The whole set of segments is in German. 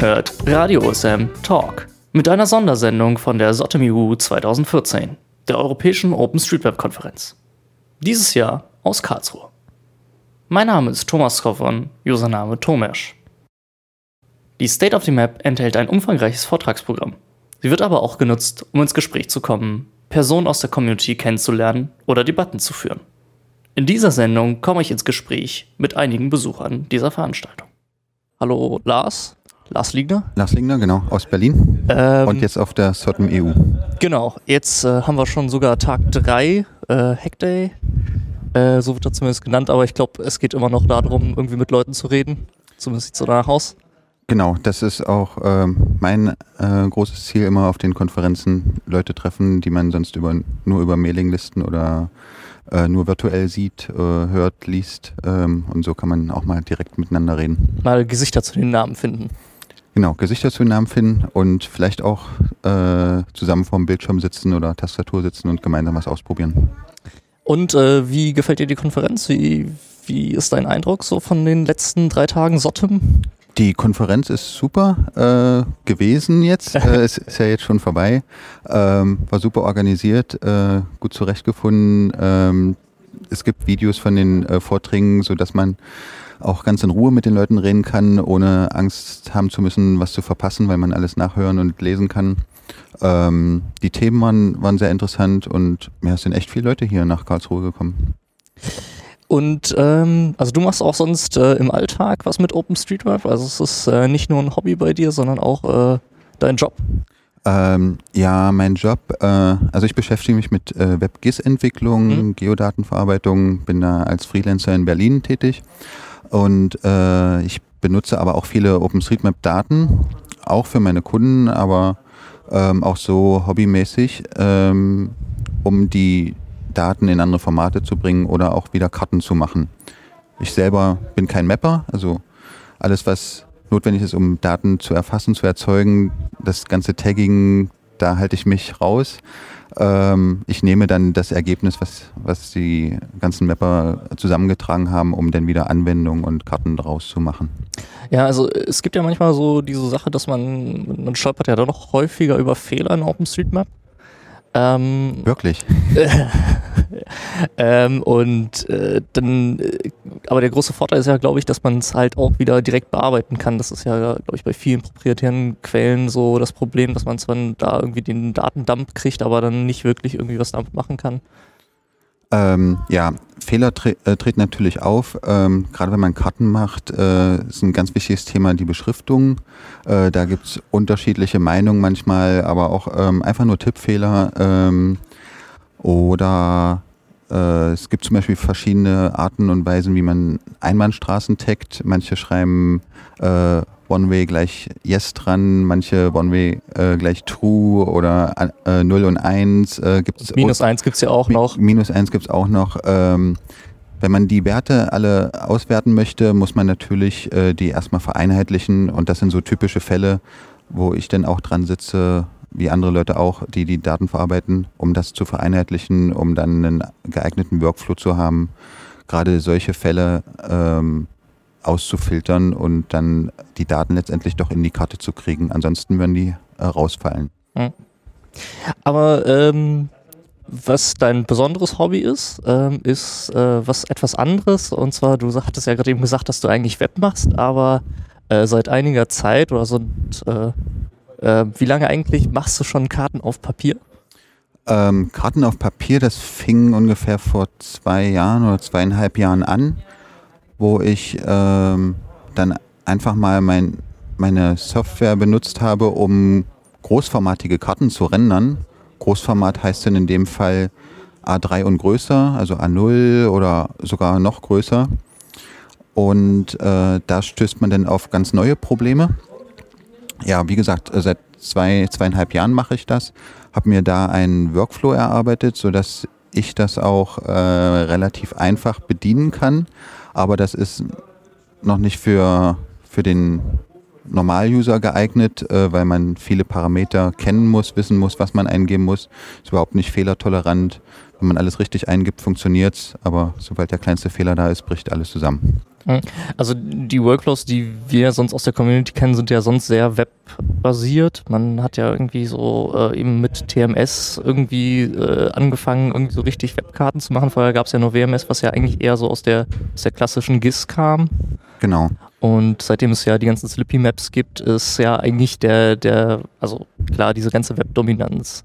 Hört Radio OSM Talk mit einer Sondersendung von der SOTEMIU 2014, der Europäischen OpenStreetMap-Konferenz. Dieses Jahr aus Karlsruhe. Mein Name ist Thomas Koffern, Username Tomersch. Die State of the Map enthält ein umfangreiches Vortragsprogramm. Sie wird aber auch genutzt, um ins Gespräch zu kommen, Personen aus der Community kennenzulernen oder Debatten zu führen. In dieser Sendung komme ich ins Gespräch mit einigen Besuchern dieser Veranstaltung. Hallo Lars, Lars Liegner. Lars Liegner, genau, aus Berlin. Ähm, Und jetzt auf der SOTM EU. Genau, jetzt äh, haben wir schon sogar Tag 3, äh, Hackday. Äh, so wird er zumindest genannt, aber ich glaube, es geht immer noch darum, irgendwie mit Leuten zu reden. Zumindest sieht so danach aus. Genau, das ist auch ähm, mein äh, großes Ziel, immer auf den Konferenzen Leute treffen, die man sonst über, nur über Mailinglisten oder äh, nur virtuell sieht, äh, hört, liest. Ähm, und so kann man auch mal direkt miteinander reden. Mal Gesichter zu den Namen finden. Genau, Gesichter zu den Namen finden und vielleicht auch äh, zusammen vorm Bildschirm sitzen oder Tastatur sitzen und gemeinsam was ausprobieren. Und äh, wie gefällt dir die Konferenz? Wie, wie ist dein Eindruck so von den letzten drei Tagen Sottem? Die Konferenz ist super äh, gewesen jetzt. Äh, es ist ja jetzt schon vorbei. Ähm, war super organisiert, äh, gut zurechtgefunden. Ähm, es gibt Videos von den äh, Vorträgen, sodass man auch ganz in Ruhe mit den Leuten reden kann, ohne Angst haben zu müssen, was zu verpassen, weil man alles nachhören und lesen kann. Ähm, die Themen waren, waren sehr interessant und ja, es sind echt viele Leute hier nach Karlsruhe gekommen. Und ähm, also du machst auch sonst äh, im Alltag was mit OpenStreetMap. Also es ist äh, nicht nur ein Hobby bei dir, sondern auch äh, dein Job. Ähm, ja, mein Job, äh, also ich beschäftige mich mit äh, WebGIS-Entwicklung, Mhm. Geodatenverarbeitung, bin da als Freelancer in Berlin tätig und äh, ich benutze aber auch viele OpenStreetMap-Daten, auch für meine Kunden, aber ähm, auch so hobbymäßig, ähm, um die Daten in andere Formate zu bringen oder auch wieder Karten zu machen. Ich selber bin kein Mapper, also alles, was notwendig ist, um Daten zu erfassen, zu erzeugen, das ganze Tagging, da halte ich mich raus. Ähm, ich nehme dann das Ergebnis, was, was die ganzen Mapper zusammengetragen haben, um dann wieder Anwendungen und Karten daraus zu machen. Ja, also es gibt ja manchmal so diese Sache, dass man, man stolpert ja doch noch häufiger über Fehler in OpenStreetMap. Ähm, Wirklich? ähm, und äh, dann, äh, aber der große Vorteil ist ja, glaube ich, dass man es halt auch wieder direkt bearbeiten kann. Das ist ja, glaube ich, bei vielen proprietären Quellen so das Problem, dass man zwar da irgendwie den Datendump kriegt, aber dann nicht wirklich irgendwie was damit machen kann. Ähm, ja, Fehler tre äh, treten natürlich auf. Ähm, Gerade wenn man Karten macht, äh, ist ein ganz wichtiges Thema die Beschriftung. Äh, da gibt es unterschiedliche Meinungen manchmal, aber auch ähm, einfach nur Tippfehler. Ähm, oder es gibt zum Beispiel verschiedene Arten und Weisen, wie man Einbahnstraßen taggt. Manche schreiben äh, One-Way gleich Yes dran, manche One-Way äh, gleich True oder äh, 0 und 1 äh, gibt es. Minus eins gibt's ja auch noch. Minus eins gibt es auch noch. Ähm, wenn man die Werte alle auswerten möchte, muss man natürlich äh, die erstmal vereinheitlichen. Und das sind so typische Fälle, wo ich dann auch dran sitze, wie andere Leute auch, die die Daten verarbeiten, um das zu vereinheitlichen, um dann einen geeigneten Workflow zu haben. Gerade solche Fälle ähm, auszufiltern und dann die Daten letztendlich doch in die Karte zu kriegen. Ansonsten würden die äh, rausfallen. Aber ähm, was dein besonderes Hobby ist, ähm, ist äh, was etwas anderes. Und zwar, du hattest ja gerade eben gesagt, dass du eigentlich Web machst, aber äh, seit einiger Zeit oder so, äh, äh, wie lange eigentlich machst du schon Karten auf Papier? Ähm, Karten auf Papier, das fing ungefähr vor zwei Jahren oder zweieinhalb Jahren an, wo ich ähm, dann einfach mal mein, meine Software benutzt habe, um großformatige Karten zu rendern. Großformat heißt dann in dem Fall A3 und größer, also A0 oder sogar noch größer. Und äh, da stößt man dann auf ganz neue Probleme. Ja, wie gesagt, äh, seit zwei, zweieinhalb Jahren mache ich das, habe mir da einen Workflow erarbeitet, sodass ich das auch äh, relativ einfach bedienen kann. Aber das ist noch nicht für, für den Normal-User geeignet, äh, weil man viele Parameter kennen muss, wissen muss, was man eingeben muss. Ist überhaupt nicht fehlertolerant. Wenn man alles richtig eingibt, funktioniert's, aber sobald der kleinste Fehler da ist, bricht alles zusammen. Hm. Also die Workflows, die wir sonst aus der Community kennen, sind ja sonst sehr webbasiert. Man hat ja irgendwie so äh, eben mit TMS irgendwie äh, angefangen, irgendwie so richtig Webkarten zu machen. Vorher gab es ja nur WMS, was ja eigentlich eher so aus der, aus der klassischen GIS kam. Genau. Und seitdem es ja die ganzen Slippy Maps gibt, ist ja eigentlich der, der, also klar, diese ganze Webdominanz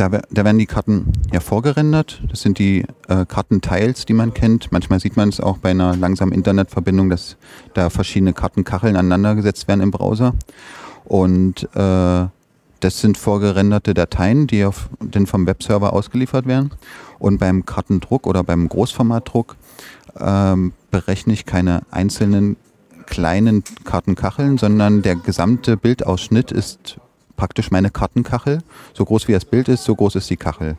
da, da, werden die Karten ja vorgerendert. Das sind die äh, Kartenteils, die man kennt. Manchmal sieht man es auch bei einer langsamen Internetverbindung, dass da verschiedene Kartenkacheln aneinandergesetzt werden im Browser. Und äh, das sind vorgerenderte Dateien, die auf den vom Webserver ausgeliefert werden. Und beim Kartendruck oder beim Großformatdruck ähm, berechne ich keine einzelnen kleinen Kartenkacheln, sondern der gesamte Bildausschnitt ist praktisch meine Kartenkachel. So groß wie das Bild ist, so groß ist die Kachel.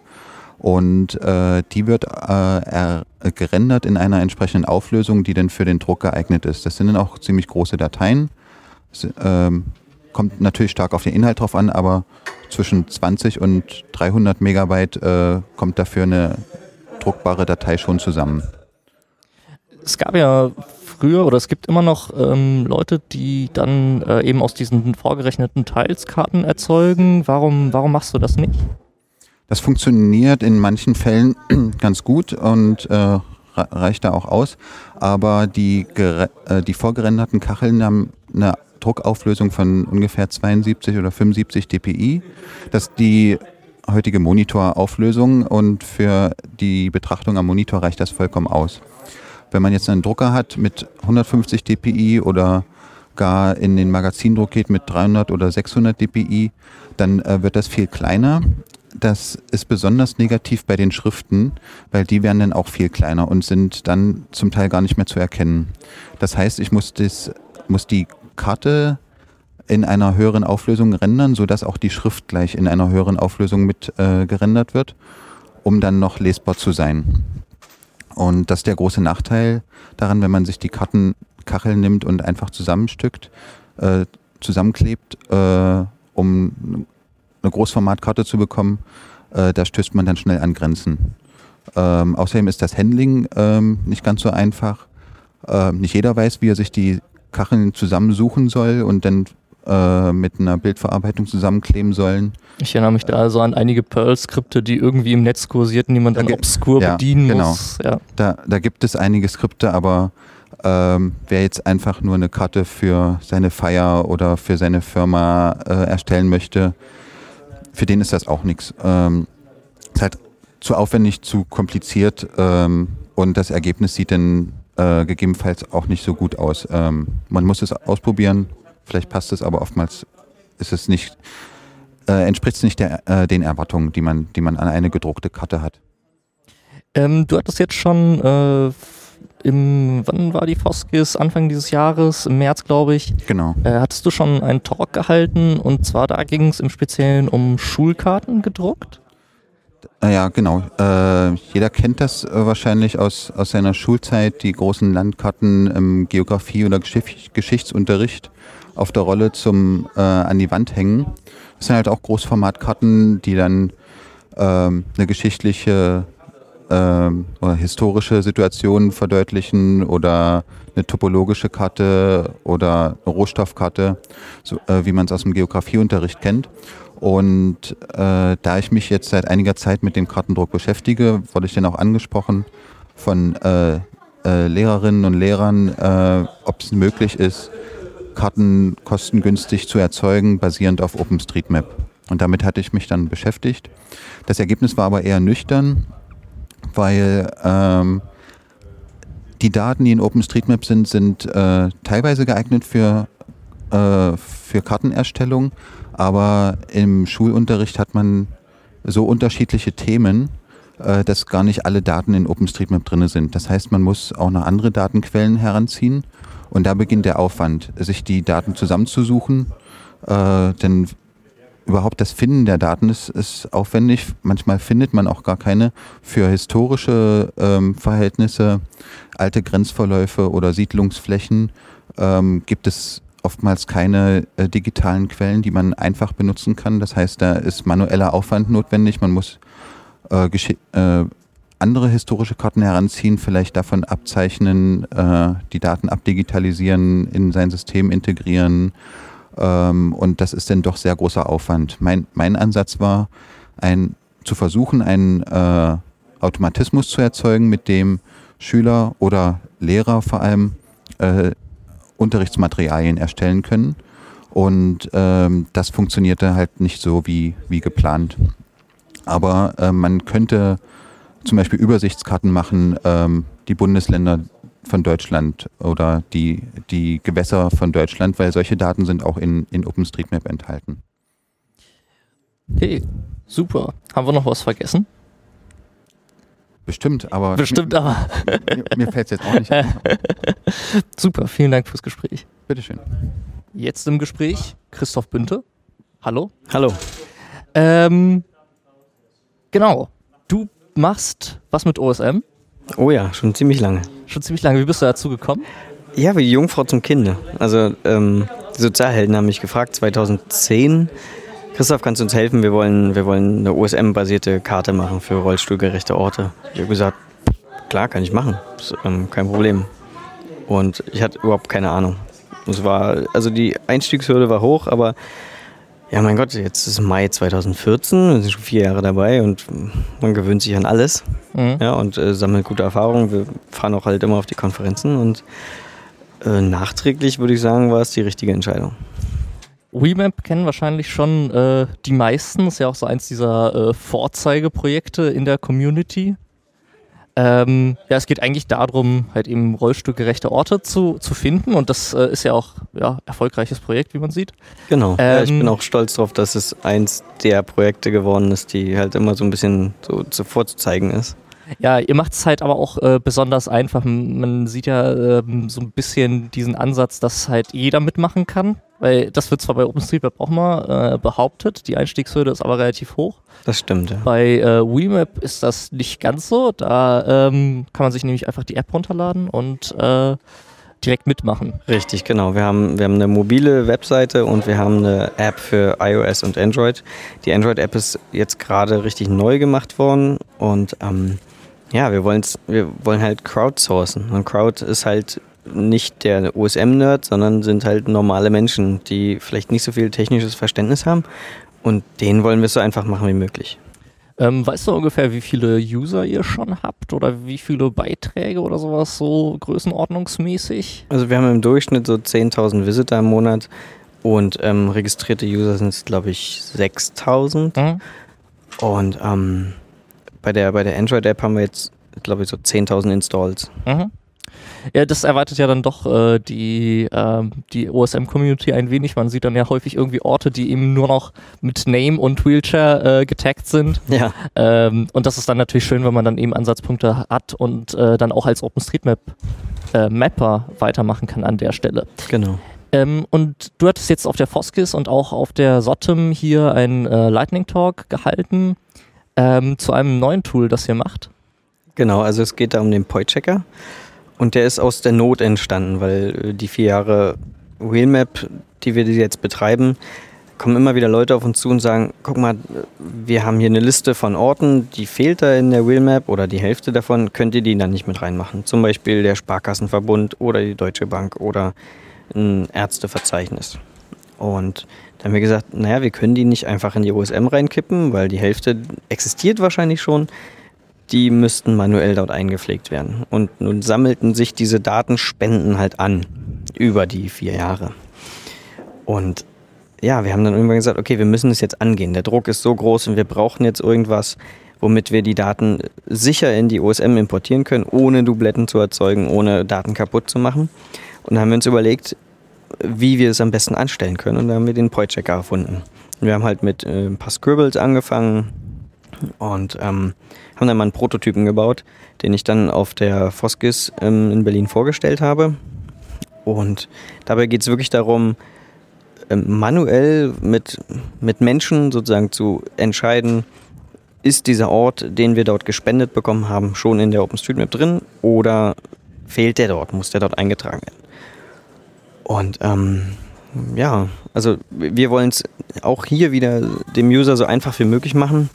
Und äh, die wird äh, gerendert in einer entsprechenden Auflösung, die dann für den Druck geeignet ist. Das sind dann auch ziemlich große Dateien. Das, ähm, kommt natürlich stark auf den Inhalt drauf an, aber zwischen 20 und 300 Megabyte äh, kommt dafür eine druckbare Datei schon zusammen. Es gab ja früher oder es gibt immer noch ähm, Leute, die dann äh, eben aus diesen vorgerechneten Teilskarten erzeugen. Warum, warum machst du das nicht? Das funktioniert in manchen Fällen ganz gut und äh, reicht da auch aus. Aber die, äh, die vorgerenderten Kacheln haben eine Druckauflösung von ungefähr 72 oder 75 dpi. Das ist die heutige Monitorauflösung und für die Betrachtung am Monitor reicht das vollkommen aus. Wenn man jetzt einen Drucker hat mit 150 dpi oder gar in den Magazindruck geht mit 300 oder 600 dpi, dann äh, wird das viel kleiner. Das ist besonders negativ bei den Schriften, weil die werden dann auch viel kleiner und sind dann zum Teil gar nicht mehr zu erkennen. Das heißt, ich muss, das, muss die Karte in einer höheren Auflösung rendern, sodass auch die Schrift gleich in einer höheren Auflösung mit äh, gerendert wird, um dann noch lesbar zu sein. Und das ist der große Nachteil daran, wenn man sich die Kartenkachel nimmt und einfach zusammenstückt, äh, zusammenklebt, äh, um eine Großformatkarte zu bekommen, äh, da stößt man dann schnell an Grenzen. Ähm, außerdem ist das Handling ähm, nicht ganz so einfach. Ähm, nicht jeder weiß, wie er sich die Kacheln zusammensuchen soll und dann äh, mit einer Bildverarbeitung zusammenkleben sollen. Ich erinnere mich da also an einige Perl-Skripte, die irgendwie im Netz kursierten, die man dann obskur ja, bedienen genau. muss. Ja. Da, da gibt es einige Skripte, aber ähm, wer jetzt einfach nur eine Karte für seine Feier oder für seine Firma äh, erstellen möchte, für den ist das auch nichts. Ähm, ist halt zu aufwendig, zu kompliziert ähm, und das Ergebnis sieht dann äh, gegebenenfalls auch nicht so gut aus. Ähm, man muss es ausprobieren, Vielleicht passt es, aber oftmals ist es nicht, äh, entspricht es nicht der, äh, den Erwartungen, die man, die man an eine gedruckte Karte hat. Ähm, du hattest jetzt schon äh, im, wann war die Foskis? Anfang dieses Jahres, im März, glaube ich. Genau. Äh, hattest du schon einen Talk gehalten und zwar da ging es im Speziellen um Schulkarten gedruckt? Äh, ja, genau. Äh, jeder kennt das äh, wahrscheinlich aus, aus seiner Schulzeit, die großen Landkarten im Geografie- oder Geschicht Geschichtsunterricht auf der Rolle zum äh, an die Wand hängen. Das sind halt auch Großformatkarten, die dann ähm, eine geschichtliche ähm, oder historische Situation verdeutlichen oder eine topologische Karte oder eine Rohstoffkarte, so, äh, wie man es aus dem Geografieunterricht kennt. Und äh, da ich mich jetzt seit einiger Zeit mit dem Kartendruck beschäftige, wurde ich dann auch angesprochen von äh, äh, Lehrerinnen und Lehrern, äh, ob es möglich ist, Karten kostengünstig zu erzeugen, basierend auf OpenStreetMap. Und damit hatte ich mich dann beschäftigt. Das Ergebnis war aber eher nüchtern, weil ähm, die Daten, die in OpenStreetMap sind, sind äh, teilweise geeignet für, äh, für Kartenerstellung, aber im Schulunterricht hat man so unterschiedliche Themen, äh, dass gar nicht alle Daten in OpenStreetMap drin sind. Das heißt, man muss auch noch andere Datenquellen heranziehen und da beginnt der Aufwand, sich die Daten zusammenzusuchen. Äh, denn überhaupt das Finden der Daten ist, ist aufwendig. Manchmal findet man auch gar keine. Für historische ähm, Verhältnisse, alte Grenzverläufe oder Siedlungsflächen ähm, gibt es oftmals keine äh, digitalen Quellen, die man einfach benutzen kann. Das heißt, da ist manueller Aufwand notwendig. Man muss äh, äh, andere historische Karten heranziehen, vielleicht davon abzeichnen, äh, die Daten abdigitalisieren, in sein System integrieren. Ähm, und das ist dann doch sehr großer Aufwand. Mein, mein Ansatz war, ein, zu versuchen, einen äh, Automatismus zu erzeugen, mit dem Schüler oder Lehrer vor allem äh, Unterrichtsmaterialien erstellen können. Und ähm, das funktionierte halt nicht so wie, wie geplant. Aber äh, man könnte zum Beispiel Übersichtskarten machen, ähm, die Bundesländer von Deutschland oder die, die Gewässer von Deutschland, weil solche Daten sind auch in, in OpenStreetMap enthalten. Okay, super. Haben wir noch was vergessen? Bestimmt, aber. Bestimmt, aber. mir, mir fällt es jetzt auch nicht ein. Super, vielen Dank fürs Gespräch. Bitteschön. Jetzt im Gespräch Christoph Bünte. Hallo. Hallo. Ähm, genau. Du machst was mit OSM. Oh ja, schon ziemlich lange. Schon ziemlich lange. Wie bist du dazu gekommen? Ja, wie die Jungfrau zum Kinde. Also ähm, die Sozialhelden haben mich gefragt, 2010. Christoph, kannst du uns helfen? Wir wollen, wir wollen eine OSM-basierte Karte machen für rollstuhlgerechte Orte. Ich habe gesagt, klar, kann ich machen. Ist, ähm, kein Problem. Und ich hatte überhaupt keine Ahnung. Es war, also die Einstiegshürde war hoch, aber ja, mein Gott, jetzt ist Mai 2014, wir sind schon vier Jahre dabei und man gewöhnt sich an alles Mhm. ja, und äh, sammelt gute Erfahrungen. Wir fahren auch halt immer auf die Konferenzen und äh, nachträglich würde ich sagen, war es die richtige Entscheidung. WeMap kennen wahrscheinlich schon äh, die meisten. Ist ja auch so eins dieser äh, Vorzeigeprojekte in der Community. Ähm, ja, es geht eigentlich darum, halt eben rollstuhlgerechte Orte zu, zu finden und das äh, ist ja auch ja, erfolgreiches Projekt, wie man sieht. Genau. ja, ich Ähm, bin auch stolz darauf, dass es eins der Projekte geworden ist, die halt immer so ein bisschen so zuvor zu zeigen ist. Ja, ihr macht es halt aber auch äh, besonders einfach. Man sieht ja ähm, so ein bisschen diesen Ansatz, dass halt jeder mitmachen kann, weil das wird zwar bei OpenStreetMap auch mal äh, behauptet, die Einstiegshürde ist aber relativ hoch. Das stimmt, ja. Bei äh, WeMap ist das nicht ganz so. Da ähm, kann man sich nämlich einfach die App runterladen und äh, direkt mitmachen. Richtig, genau. Wir haben, wir haben eine mobile Webseite und wir haben eine App für iOS und Android. Die Android-App ist jetzt gerade richtig neu gemacht worden und ähm, ja, wir, wir wollen halt crowdsourcen. Und Crowd ist halt nicht der OSM-Nerd, sondern sind halt normale Menschen, die vielleicht nicht so viel technisches Verständnis haben. Und denen wollen wir es so einfach machen wie möglich. Ähm, weißt du ungefähr, wie viele User ihr schon habt oder wie viele Beiträge oder sowas so größenordnungsmäßig? Also wir haben im Durchschnitt so 10.000 Visitor im Monat und ähm, registrierte User sind es, glaube ich, 6.000. Mhm. Und ähm, bei der, bei der Android-App haben wir jetzt, glaube ich, so 10.000 Installs. Mhm. Ja, das erweitert ja dann doch äh, die, ähm, die OSM-Community ein wenig. Man sieht dann ja häufig irgendwie Orte, die eben nur noch mit Name und Wheelchair äh, getaggt sind. Ja, Ähm, und das ist dann natürlich schön, wenn man dann eben Ansatzpunkte hat und äh, dann auch als OpenStreetMap-Mapper weitermachen kann an der Stelle. genau. Ähm, und du hattest jetzt auf der Foskis und auch auf der Sottem hier einen äh, Lightning Talk gehalten ähm, zu einem neuen Tool, das ihr macht. Genau, also es geht da um den Point-Checker. Und der ist aus der Not entstanden, weil äh, die vier Jahre Wheelmap, die wir jetzt betreiben, kommen immer wieder Leute auf uns zu und sagen, guck mal, wir haben hier eine Liste von Orten, die fehlt da in der Wheelmap oder die Hälfte davon, könnt ihr die dann nicht mit reinmachen? Zum Beispiel der Sparkassenverbund oder die Deutsche Bank oder ein Ärzteverzeichnis. Und dann haben wir gesagt, naja, wir können die nicht einfach in die OSM reinkippen, weil die Hälfte existiert wahrscheinlich schon. Die müssten manuell dort eingepflegt werden. Und nun sammelten sich diese Datenspenden halt an über die vier Jahre. Und ja, wir haben dann irgendwann gesagt, okay, wir müssen es jetzt angehen. Der Druck ist so groß und wir brauchen jetzt irgendwas, womit wir die Daten sicher in die OSM importieren können, ohne Dubletten zu erzeugen, ohne Daten kaputt zu machen. Und dann haben wir uns überlegt, wie wir es am besten anstellen können. Und da haben wir den Point-Checker erfunden. Und wir haben halt mit äh, ein paar Scribbles angefangen und ähm, haben dann mal einen Prototypen gebaut, den ich dann auf der Foskis ähm, in Berlin vorgestellt habe. Und dabei geht es wirklich darum, ähm, manuell mit, mit Menschen sozusagen zu entscheiden, ist dieser Ort, den wir dort gespendet bekommen haben, schon in der OpenStreetMap drin oder fehlt der dort, muss der dort eingetragen werden? Und ähm, ja, also wir wollen es auch hier wieder dem User so einfach wie möglich machen.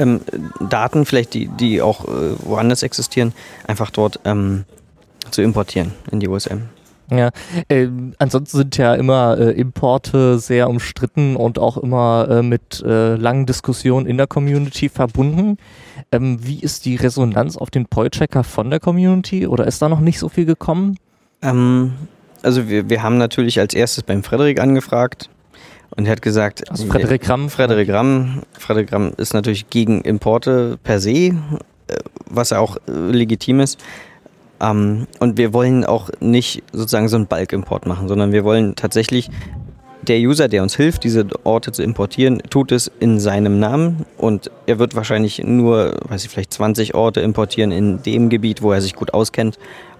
Ähm, Daten, vielleicht die, die auch äh, woanders existieren, einfach dort ähm, zu importieren in die USM. Ja, äh, ansonsten sind ja immer äh, Importe sehr umstritten und auch immer äh, mit äh, langen Diskussionen in der Community verbunden. Ähm, wie ist die Resonanz auf den Poi-Checker von der Community oder ist da noch nicht so viel gekommen? Ähm, also wir, wir haben natürlich als erstes beim Frederik angefragt und er hat gesagt, also Frederik Ramm. Frederik Ramm, Frederik Ramm ist natürlich gegen Importe per se, äh, was ja auch äh, legitim ist. Ähm, und wir wollen auch nicht sozusagen so einen Bulk-Import machen, sondern wir wollen tatsächlich der User, der uns hilft, diese Orte zu importieren, tut es in seinem Namen und er wird wahrscheinlich nur, weiß ich, vielleicht 20 Orte importieren in dem Gebiet, wo er sich gut auskennt.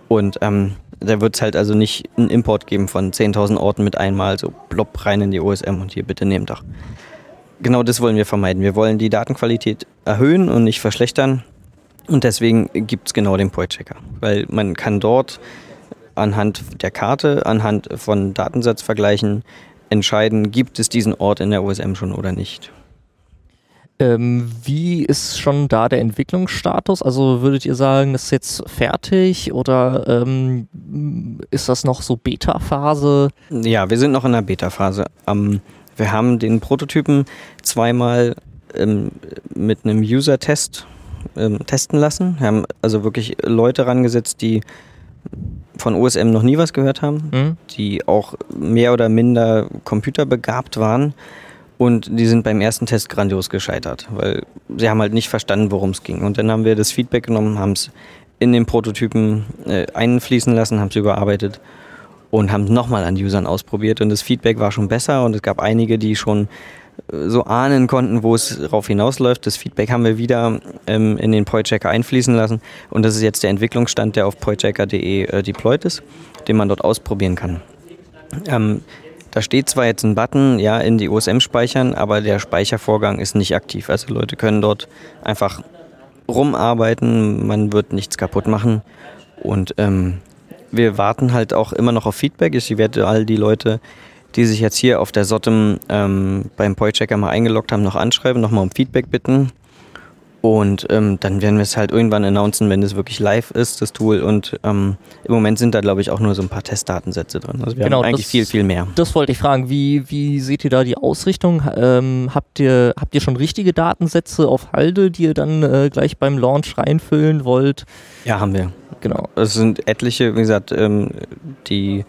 Und ähm, da wird es halt also nicht einen Import geben von 10.000 Orten mit einmal, so plopp rein in die OSM und hier bitte nehmt doch. Genau das wollen wir vermeiden. Wir wollen die Datenqualität erhöhen und nicht verschlechtern. Und deswegen gibt es genau den Point-Checker, weil man kann dort anhand der Karte, anhand von Datensatzvergleichen entscheiden, gibt es diesen Ort in der OSM schon oder nicht. Ähm, wie ist schon da der Entwicklungsstatus? Also würdet ihr sagen, das ist jetzt fertig oder ähm, ist das noch so Beta-Phase? Ja, wir sind noch in der Beta-Phase. Ähm, wir haben den Prototypen zweimal ähm, mit einem User-Test ähm, testen lassen. Wir haben also wirklich Leute rangesetzt, die von OSM noch nie was gehört haben, mhm. die auch mehr oder minder computerbegabt waren. Und die sind beim ersten Test grandios gescheitert, weil sie haben halt nicht verstanden, worum es ging. Und dann haben wir das Feedback genommen, haben es in den Prototypen äh, einfließen lassen, haben es überarbeitet und haben es nochmal an Usern ausprobiert. Und das Feedback war schon besser und es gab einige, die schon so ahnen konnten, wo es darauf hinausläuft. Das Feedback haben wir wieder ähm, in den Poychecker einfließen lassen und das ist jetzt der Entwicklungsstand, der auf poychecker.de äh, deployed ist, den man dort ausprobieren kann. Ähm, da steht zwar jetzt ein Button, ja, in die OSM speichern, aber der Speichervorgang ist nicht aktiv. Also Leute können dort einfach rumarbeiten, man wird nichts kaputt machen und ähm, wir warten halt auch immer noch auf Feedback. Ich werde all die Leute die sich jetzt hier auf der Sottem ähm, beim Poychecker mal eingeloggt haben, noch anschreiben, nochmal um Feedback bitten. Und ähm, dann werden wir es halt irgendwann announcen, wenn es wirklich live ist, das Tool. Und ähm, im Moment sind da, glaube ich, auch nur so ein paar Testdatensätze drin. Also wir genau, haben eigentlich das, viel, viel mehr. Das wollte ich fragen. Wie, wie seht ihr da die Ausrichtung? Ähm, habt, ihr, habt ihr schon richtige Datensätze auf Halde, die ihr dann äh, gleich beim Launch reinfüllen wollt? Ja, haben wir. Genau. Es sind etliche, wie gesagt, ähm, die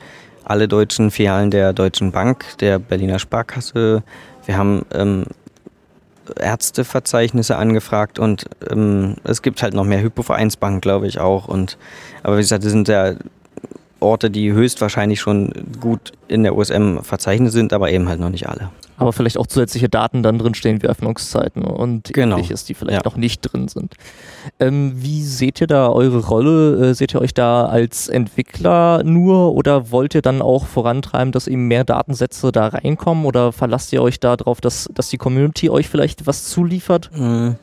alle deutschen Filialen der Deutschen Bank, der Berliner Sparkasse. Wir haben ähm, Ärzteverzeichnisse angefragt und ähm, es gibt halt noch mehr Hypovereinsbank, glaube ich auch. Und aber wie gesagt, das sind ja Orte, die höchstwahrscheinlich schon gut in der USM verzeichnet sind, aber eben halt noch nicht alle aber vielleicht auch zusätzliche Daten dann drinstehen wie Öffnungszeiten und genau. ähnliches, die vielleicht ja. noch nicht drin sind. Ähm, wie seht ihr da eure Rolle? Äh, seht ihr euch da als Entwickler nur oder wollt ihr dann auch vorantreiben, dass eben mehr Datensätze da reinkommen oder verlasst ihr euch darauf, dass, dass die Community euch vielleicht was zuliefert? Mhm.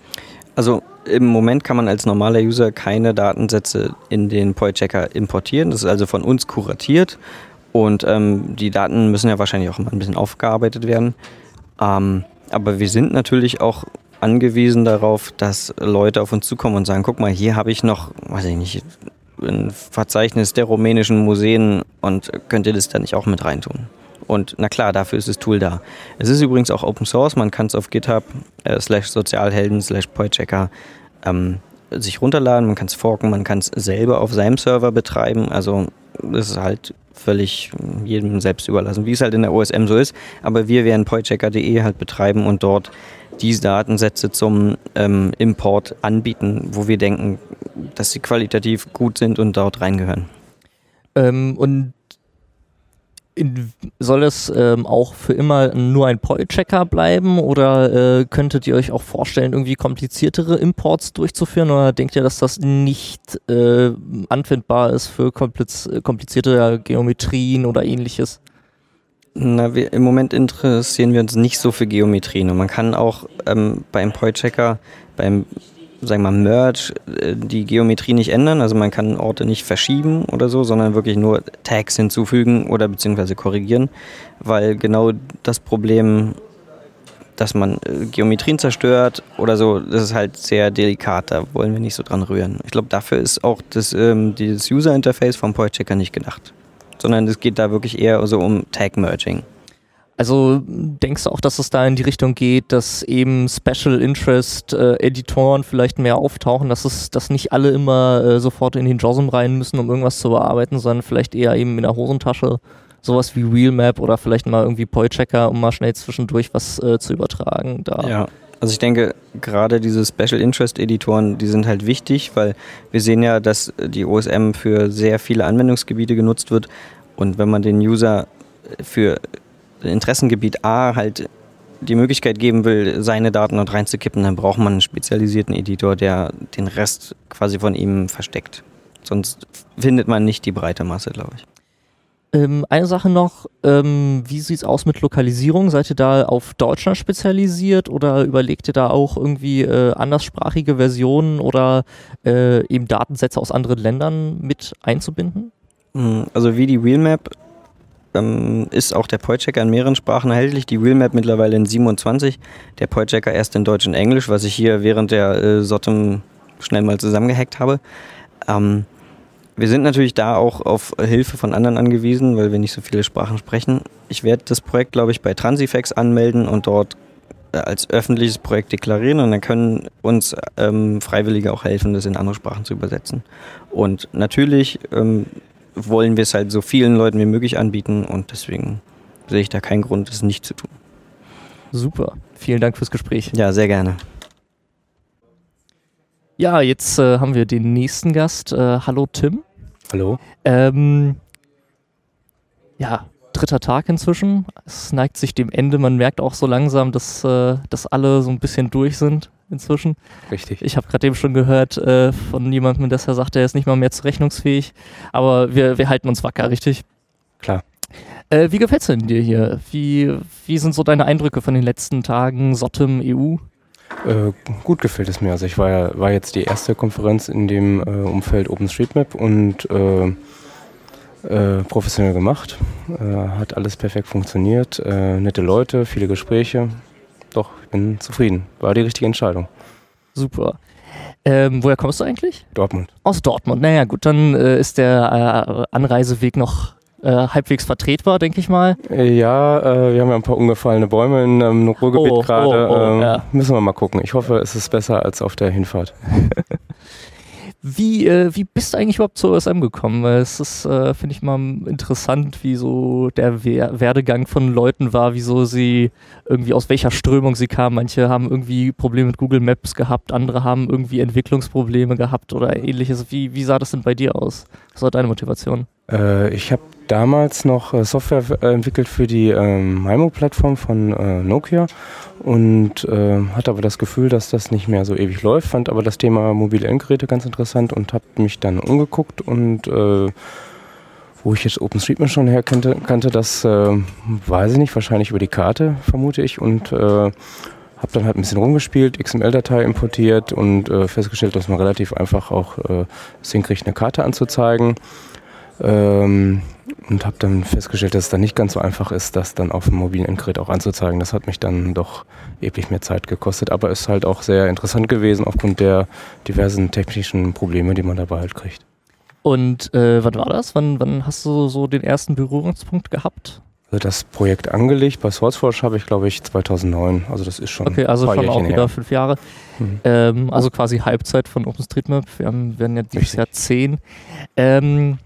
Also im Moment kann man als normaler User keine Datensätze in den Point-Checker importieren. Das ist also von uns kuratiert und ähm, die Daten müssen ja wahrscheinlich auch immer ein bisschen aufgearbeitet werden. Ähm, aber wir sind natürlich auch angewiesen darauf, dass Leute auf uns zukommen und sagen, guck mal, hier habe ich noch, weiß ich nicht, ein Verzeichnis der rumänischen Museen und könnt ihr das da nicht auch mit reintun? Und na klar, dafür ist das Tool da. Es ist übrigens auch Open Source, man kann es auf GitHub äh, slash Sozialhelden slash Poychecker ähm, sich runterladen, man kann es forken, man kann es selber auf seinem Server betreiben. Also das ist halt völlig jedem selbst überlassen, wie es halt in der OSM so ist. Aber wir werden poychecker.de halt betreiben und dort diese Datensätze zum ähm, Import anbieten, wo wir denken, dass sie qualitativ gut sind und dort reingehören. Ähm, und in, soll es ähm, auch für immer nur ein Point-Checker bleiben? Oder äh, könntet ihr euch auch vorstellen, irgendwie kompliziertere Imports durchzuführen? Oder denkt ihr, dass das nicht äh, anwendbar ist für kompliz komplizierte Geometrien oder ähnliches? Na, wir, im Moment interessieren wir uns nicht so für Geometrien. Und man kann auch ähm, beim Point-Checker, beim sagen wir mal, Merge äh, die Geometrie nicht ändern. Also man kann Orte nicht verschieben oder so, sondern wirklich nur Tags hinzufügen oder beziehungsweise korrigieren, weil genau das Problem dass man äh, Geometrien zerstört oder so, das ist halt sehr delikat, da wollen wir nicht so dran rühren. Ich glaube, dafür ist auch das, ähm, dieses User-Interface vom Point Checker nicht gedacht, sondern es geht da wirklich eher so um Tag-Merging. Also denkst du auch, dass es da in die Richtung geht, dass eben Special Interest äh, Editoren vielleicht mehr auftauchen, dass es, dass nicht alle immer äh, sofort in den JOSM rein müssen, um irgendwas zu bearbeiten, sondern vielleicht eher eben in der Hosentasche sowas wie Wheelmap oder vielleicht mal irgendwie Point-Checker, um mal schnell zwischendurch was äh, zu übertragen. Da. Ja, also ich denke, gerade diese Special Interest Editoren, die sind halt wichtig, weil wir sehen ja, dass die OSM für sehr viele Anwendungsgebiete genutzt wird. Und wenn man den User für Interessengebiet A halt die Möglichkeit geben will, seine Daten dort reinzukippen, dann braucht man einen spezialisierten Editor, der den Rest quasi von ihm versteckt. Sonst findet man nicht die breite Masse, glaube ich. Ähm, eine Sache noch, ähm, wie sieht es aus mit Lokalisierung? Seid ihr da auf Deutschland spezialisiert oder überlegt ihr da auch irgendwie äh, anderssprachige Versionen oder äh, eben Datensätze aus anderen Ländern mit einzubinden? Hm, also wie die Wheelmap ähm, ist auch der Poychecker in mehreren Sprachen erhältlich. Die Wheelmap mittlerweile in 27, der Poychecker erst in Deutsch und Englisch, was ich hier während der äh, Sotem schnell mal zusammengehackt habe. Ähm, wir sind natürlich da auch auf Hilfe von anderen angewiesen, weil wir nicht so viele Sprachen sprechen. Ich werde das Projekt, glaube ich, bei Transifex anmelden und dort äh, als öffentliches Projekt deklarieren und dann können uns ähm, Freiwillige auch helfen, das in andere Sprachen zu übersetzen. Und natürlich ähm, wollen wir es halt so vielen Leuten wie möglich anbieten und deswegen sehe ich da keinen Grund, es nicht zu tun. Super. Vielen Dank fürs Gespräch. Ja, sehr gerne. Ja, jetzt äh, haben wir den nächsten Gast. Äh, hallo Tim. Hallo. Ähm, ja, dritter Tag inzwischen. Es neigt sich dem Ende. Man merkt auch so langsam, dass, äh, dass alle so ein bisschen durch sind inzwischen. Richtig. Ich habe gerade eben schon gehört äh, von jemandem, dass er sagt, er ist nicht mal mehr zurechnungsfähig. Aber wir, wir halten uns wacker, richtig? Klar. Äh, wie gefällt es denn dir hier? Wie, wie sind so deine Eindrücke von den letzten Tagen Sottem EU? Äh, gut gefällt es mir. Also ich war ja war jetzt die erste Konferenz in dem äh, Umfeld OpenStreetMap und äh, äh professionell gemacht. Äh, hat alles perfekt funktioniert. Äh, nette Leute, viele Gespräche. Doch, ich bin zufrieden. War die richtige Entscheidung. Super. Ähm, woher kommst du eigentlich? Dortmund. Aus Dortmund. Naja, gut, dann ist der Anreiseweg noch äh, halbwegs vertretbar, denke ich mal. Ja, äh, wir haben ja ein paar umgefallene Bäume in ähm, Ruhrgebiet oh, gerade. Oh, oh, ja. Müssen wir mal gucken. Ich hoffe, es ist besser als auf der Hinfahrt. Wie, äh, wie bist du eigentlich überhaupt zur OSM gekommen? Weil es ist, äh, finde ich mal interessant, wie so der We Werdegang von Leuten war, wieso sie irgendwie aus welcher Strömung sie kamen. Manche haben irgendwie Probleme mit Google Maps gehabt, andere haben irgendwie Entwicklungsprobleme gehabt oder ähnliches. Wie, wie sah das denn bei dir aus? Was war deine Motivation? Äh, ich habe damals noch äh, Software äh, entwickelt für die ähm, MIMO-Plattform von äh, Nokia und äh, hatte aber das Gefühl, dass das nicht mehr so ewig läuft, fand aber das Thema mobile Endgeräte ganz interessant und habe mich dann umgeguckt und äh, wo ich jetzt OpenStreetMap schon her kannte, kannte das äh, weiß ich nicht, wahrscheinlich über die Karte, vermute ich und habe dann halt ein bisschen rumgespielt, XML-Datei importiert und festgestellt, dass man relativ einfach auch es hinkriegt, eine Karte anzuzeigen. Ähm, und habe dann festgestellt, dass es dann nicht ganz so einfach ist, das dann auf dem mobilen Endgerät auch anzuzeigen. Das hat mich dann doch ewig mehr Zeit gekostet, aber ist halt auch sehr interessant gewesen aufgrund der diversen technischen Probleme, die man dabei halt kriegt. Und äh, wann war das? Wann, wann hast du so den ersten Berührungspunkt gehabt? Also das Projekt angelegt bei SourceForge habe ich, glaube ich, 2009. Also das ist schon. Okay, also schon auch wieder her. fünf Jahre. Mhm. Ähm, also quasi Halbzeit von OpenStreetMap. Wir haben, werden ja dieses Richtig. Jahr zehn. Ähm,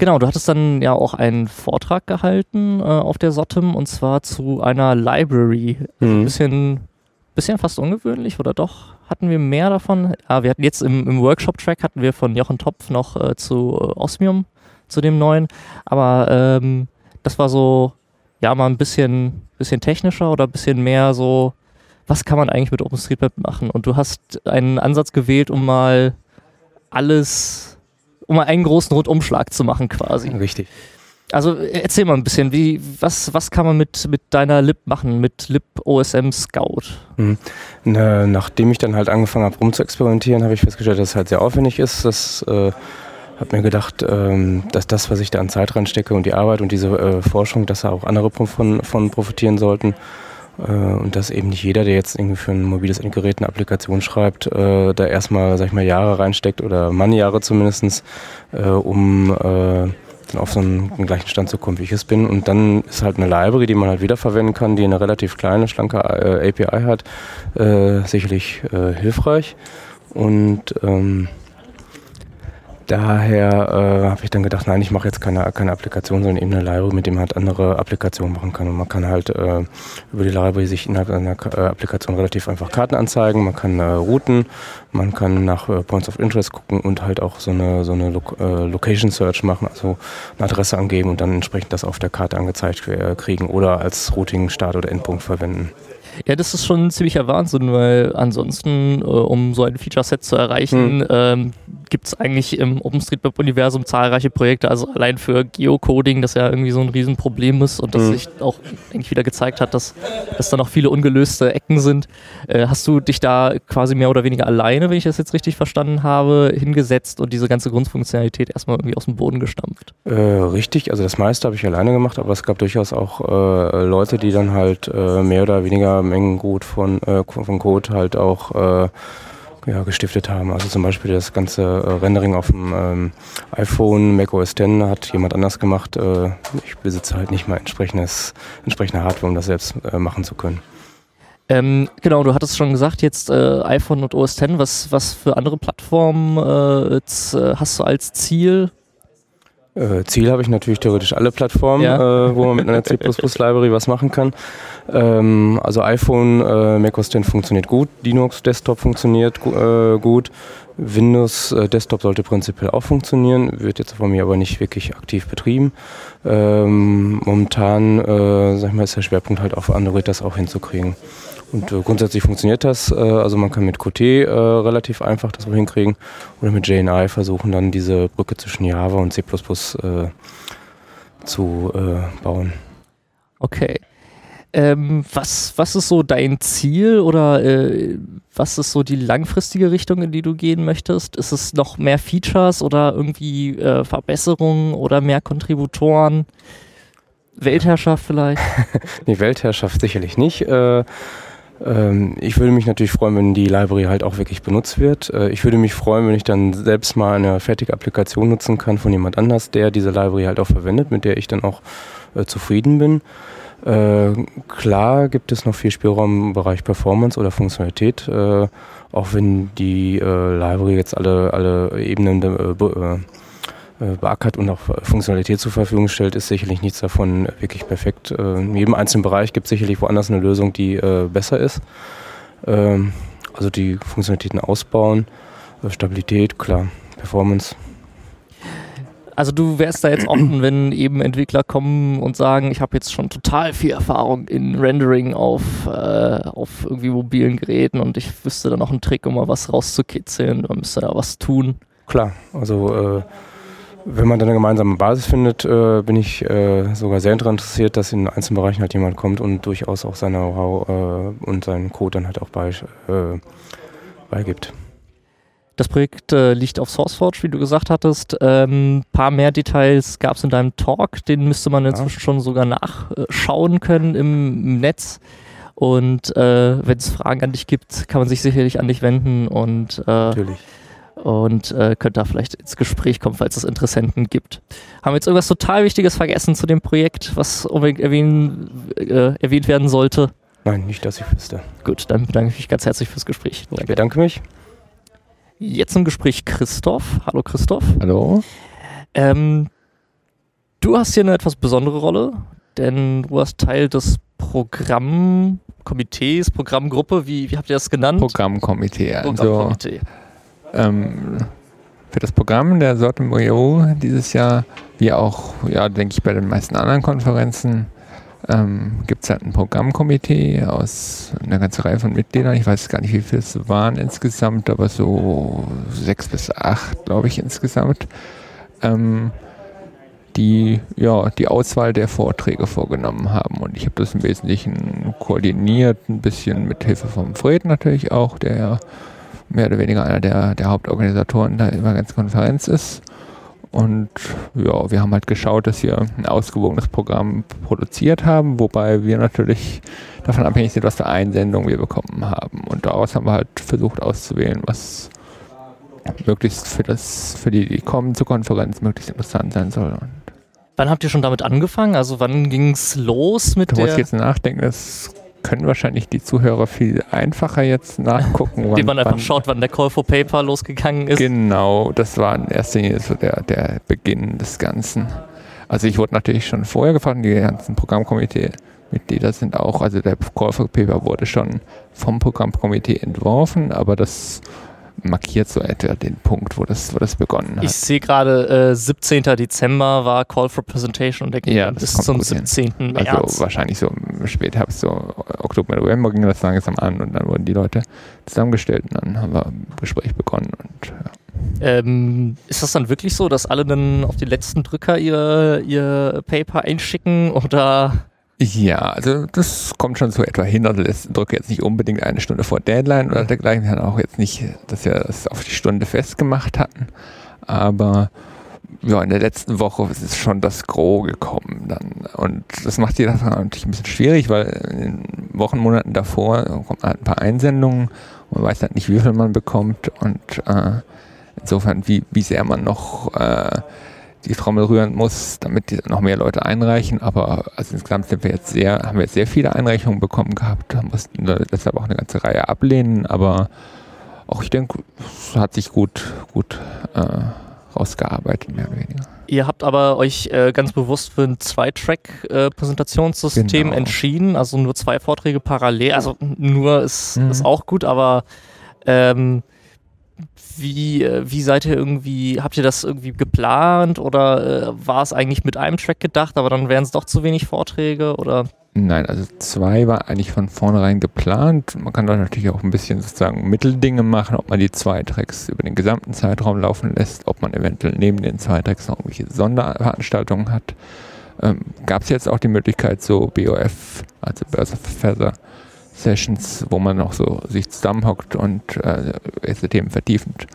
Genau, du hattest dann ja auch einen Vortrag gehalten äh, auf der Sotem und zwar zu einer Library. Mhm. Bisschen, bisschen fast ungewöhnlich oder doch? Hatten wir mehr davon? Ah, wir hatten jetzt im, im Workshop-Track hatten wir von Jochen Topf noch äh, zu Osmium, zu dem neuen. Aber ähm, das war so, ja, mal ein bisschen, bisschen technischer oder ein bisschen mehr so, was kann man eigentlich mit OpenStreetMap machen? Und du hast einen Ansatz gewählt, um mal alles um mal einen großen Rundumschlag zu machen quasi. Richtig. Also erzähl mal ein bisschen, wie, was, was kann man mit, mit deiner Lib machen, mit Lib OSM Scout? Mhm. Na, nachdem ich dann halt angefangen habe rumzuexperimentieren, habe ich festgestellt, dass es halt sehr aufwendig ist. Das äh, habe mir gedacht, ähm, dass das, was ich da an Zeit reinstecke und die Arbeit und diese äh, Forschung, dass da auch andere von, von profitieren sollten. Äh, und dass eben nicht jeder, der jetzt irgendwie für ein mobiles Endgerät eine Applikation schreibt, äh, da erstmal, sag ich mal, Jahre reinsteckt oder Mannjahre zumindest, äh, um äh, dann auf so einen, einen, gleichen Stand zu kommen, wie ich es bin. Und dann ist halt eine Library, die man halt wiederverwenden kann, die eine relativ kleine, schlanke äh, API hat, äh, sicherlich hilfreich. Und ähm, daher äh, habe ich dann gedacht, nein, ich mache jetzt keine, keine Applikation, sondern eben eine Library, mit dem man halt andere Applikationen machen kann. Und man kann halt äh, über die Library sich innerhalb einer äh, Applikation relativ einfach Karten anzeigen, man kann äh, routen, man kann nach äh, Points of Interest gucken und halt auch so eine, so eine Lo äh, Location Search machen, also eine Adresse angeben und dann entsprechend das auf der Karte angezeigt kriegen oder als Routing Start oder Endpunkt verwenden. Ja, das ist schon ein ziemlicher Wahnsinn, weil ansonsten, äh, um so ein Feature-Set zu erreichen, hm. ähm, gibt es eigentlich im OpenStreetMap-Universum zahlreiche Projekte, also allein für Geocoding, das ja irgendwie so ein Riesenproblem ist und das hm. sich auch eigentlich wieder gezeigt hat, dass, dass da noch viele ungelöste Ecken sind. Äh, hast du dich da quasi mehr oder weniger alleine, wenn ich das jetzt richtig verstanden habe, hingesetzt und diese ganze Grundfunktionalität erstmal irgendwie aus dem Boden gestampft? Äh, richtig, also das meiste habe ich alleine gemacht, aber es gab durchaus auch äh, Leute, die dann halt äh, mehr oder weniger Mengen gut von, äh, von Code halt auch äh, ja, gestiftet haben. Also zum Beispiel das ganze äh, Rendering auf dem ähm, iPhone, Mac OS X hat jemand anders gemacht. Äh, ich besitze halt nicht mal entsprechendes, entsprechende Hardware, um das selbst äh, machen zu können. Ähm, genau, du hattest schon gesagt, jetzt äh, iPhone und OS X. Was, was für andere Plattformen äh, jetzt, äh, hast du als Ziel? Äh, Ziel habe ich natürlich theoretisch alle Plattformen, ja. äh, wo man mit einer C++-Library was machen kann. Ähm, also iPhone, äh, macOS 10 funktioniert gut, Linux Desktop funktioniert äh, gut, Windows äh, Desktop sollte prinzipiell auch funktionieren, wird jetzt von mir aber nicht wirklich aktiv betrieben. Ähm, momentan, äh, sag ich mal, ist der Schwerpunkt halt auf Android das auch hinzukriegen. Und äh, grundsätzlich funktioniert das. Äh, also man kann mit Qt äh, relativ einfach das hinkriegen oder mit JNI versuchen dann diese Brücke zwischen Java und C++ äh, zu äh, bauen. Okay. Ähm, was, was ist so dein Ziel oder äh, was ist so die langfristige Richtung, in die du gehen möchtest? Ist es noch mehr Features oder irgendwie Verbesserungen oder mehr Kontributoren? Weltherrschaft vielleicht? nee, Weltherrschaft sicherlich nicht. Äh, ich würde mich natürlich freuen, wenn die Library halt auch wirklich benutzt wird. Äh, ich würde mich freuen, wenn ich dann selbst mal eine fertige Applikation nutzen kann von jemand anders, der diese Library halt auch verwendet, mit der ich dann auch äh, zufrieden bin. Äh, klar gibt es noch viel Spielraum im Bereich Performance oder Funktionalität, äh, auch wenn die äh, Library jetzt alle, alle Ebenen äh, beackert und auch Funktionalität zur Verfügung stellt, ist sicherlich nichts davon wirklich perfekt. Äh, in jedem einzelnen Bereich gibt es sicherlich woanders eine Lösung, die äh, besser ist. Ähm, also die Funktionalitäten ausbauen, Stabilität, klar, Performance. Also du wärst da jetzt offen, wenn eben Entwickler kommen und sagen, ich habe jetzt schon total viel Erfahrung in Rendering auf, äh, auf irgendwie mobilen Geräten und ich wüsste da noch einen Trick, um mal was rauszukitzeln, man müsste da was tun. Klar, also äh, wenn man dann eine gemeinsame Basis findet, äh, bin ich äh, sogar sehr daran interessiert, dass in einzelnen Bereichen halt jemand kommt und durchaus auch sein Know-how äh, und seinen Code dann halt auch bei, äh, beigibt. Das Projekt äh, liegt auf SourceForge, wie du gesagt hattest. Ein ähm, paar mehr Details gab es in deinem Talk, den müsste man inzwischen ja. schon sogar nachschauen können im, Netz. Und äh, wenn es Fragen an dich gibt, kann man sich sicherlich an dich wenden und Natürlich und äh, könnt da vielleicht ins Gespräch kommen, falls es Interessenten gibt. Haben wir jetzt irgendwas total Wichtiges vergessen zu dem Projekt, was unbedingt erwähnen, äh, erwähnt werden sollte? Nein, nicht, dass ich wüsste. Gut, dann bedanke ich mich ganz herzlich fürs Gespräch. Danke. Ich bedanke mich. Jetzt im Gespräch Christoph. Hallo Christoph. Hallo. Ähm, du hast hier eine etwas besondere Rolle, denn du hast Teil des Programmkomitees, Programmgruppe, wie, wie habt ihr das genannt? Programmkomitee. Also Programmkomitee ähm, für das Programm der Sorte Moyo dieses Jahr, wie auch, ja, denke ich, bei den meisten anderen Konferenzen, ähm, gibt es halt ein Programmkomitee aus einer ganzen Reihe von Mitgliedern. Ich weiß gar nicht, wie viele es waren insgesamt, aber so sechs bis acht, glaube ich, insgesamt. Ähm, die ja die Auswahl der Vorträge vorgenommen haben. Und ich habe das im Wesentlichen koordiniert, ein bisschen mit Hilfe vom Fred natürlich auch, der ja mehr oder weniger einer der, der Hauptorganisatoren der ganzen Konferenz ist. Und ja, wir haben halt geschaut, dass wir ein ausgewogenes Programm produziert haben, wobei wir natürlich davon abhängig sind, was für Einsendungen wir bekommen haben. Und daraus haben wir halt versucht auszuwählen, was möglichst für das, für die, die kommen zur Konferenz, möglichst interessant sein soll. Und wann habt ihr schon damit angefangen? Also wann ging es los mit du der... Du musst jetzt nachdenken, das können wahrscheinlich die Zuhörer viel einfacher jetzt nachgucken. Indem man einfach schaut, wann der Call for Paper losgegangen ist. Genau, das war in erster Linie so der, der Beginn des Ganzen. Also ich wurde natürlich schon vorher gefragt, die ganzen Programmkomitee-Mitglieder sind auch, also der Call for Paper wurde schon vom Programmkomitee entworfen, aber das markiert so etwa den Punkt, wo das, wo das begonnen hat. Ich sehe gerade, äh, 17. Dezember war Call for Presentation und der ging ja, bis zum 17. Hin. März. Also wahrscheinlich so Spätherbst, so Oktober, November ging das langsam an und dann wurden die Leute zusammengestellt und dann haben wir ein Gespräch begonnen und ja. Ähm, ist das dann wirklich so, dass alle dann auf den letzten Drücker ihr, ihr Paper einschicken oder ja, also das kommt schon so etwa hin. Also das drücke jetzt nicht unbedingt eine Stunde vor Deadline oder dergleichen. Wir haben auch jetzt nicht, dass wir das auf die Stunde festgemacht hatten. Aber ja, in der letzten Woche ist es schon das Gros gekommen dann. Und das macht die Sache natürlich ein bisschen schwierig, weil in den Wochen, Monaten davor kommen halt ein paar Einsendungen und man weiß halt nicht, wie viel man bekommt. Und äh, insofern, wie, wie sehr man noch äh, die Trommel rühren muss, damit die noch mehr Leute einreichen. Aber also insgesamt sind wir jetzt sehr, haben wir jetzt sehr viele Einreichungen bekommen gehabt, mussten deshalb auch eine ganze Reihe ablehnen, aber auch ich denke, es hat sich gut, gut äh, rausgearbeitet, mehr oder weniger. Ihr habt aber euch äh, ganz bewusst für ein Zwei-Track-Präsentationssystem genau. entschieden, also nur zwei Vorträge parallel. Also nur ist, mhm. ist auch gut, aber ähm, wie, äh, wie seid ihr irgendwie, habt ihr das irgendwie geplant oder äh, war es eigentlich mit einem Track gedacht, aber dann wären es doch zu wenig Vorträge oder? Nein, also zwei war eigentlich von vornherein geplant. Man kann da natürlich auch ein bisschen sozusagen Mitteldinge machen, ob man die zwei Tracks über den gesamten Zeitraum laufen lässt, ob man eventuell neben den zwei Tracks noch irgendwelche Sonderveranstaltungen hat. Ähm, Gab es jetzt auch die Möglichkeit, so BOF, also of Feather, Sessions, wo man noch so sich zusammenhockt und äh, diese Themen vertiefend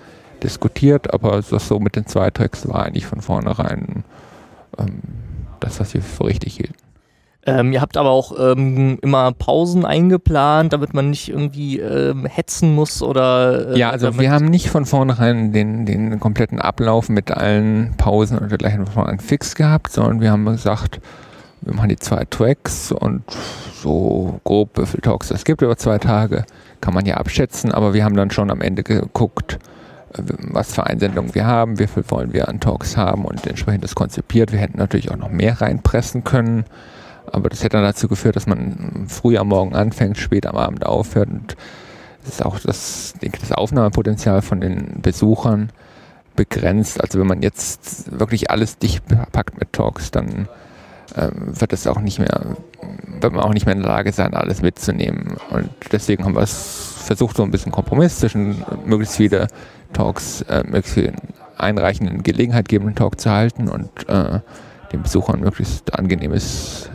diskutiert, aber das so mit den zwei Tracks war eigentlich von vornherein ähm, das, was wir für richtig hielten. Ähm, ihr habt aber auch ähm, immer Pausen eingeplant, damit man nicht irgendwie ähm, hetzen muss oder. Äh, ja, also wir haben nicht von vornherein den, den kompletten Ablauf mit allen Pausen und dergleichen von vornherein fix gehabt, sondern wir haben gesagt, wir machen die zwei Tracks und so grob, wie viele Talks es gibt über zwei Tage, kann man ja abschätzen, aber wir haben dann schon am Ende geguckt, was für Einsendungen wir haben, wie viel wollen wir an Talks haben und entsprechend das konzipiert. Wir hätten natürlich auch noch mehr reinpressen können, aber das hätte dann dazu geführt, dass man früh am Morgen anfängt, spät am Abend aufhört und das ist auch das, das Aufnahmepotenzial von den Besuchern begrenzt. Also wenn man jetzt wirklich alles dicht packt mit Talks, dann wird es auch nicht mehr, wird man auch nicht mehr in der Lage sein, alles mitzunehmen. Und deswegen haben wir es versucht, so ein bisschen Kompromiss zwischen möglichst viele Talks, äh, möglichst vielen einreichenden Gelegenheit gebenden Talk zu halten und äh, den Besuchern möglichst angenehmes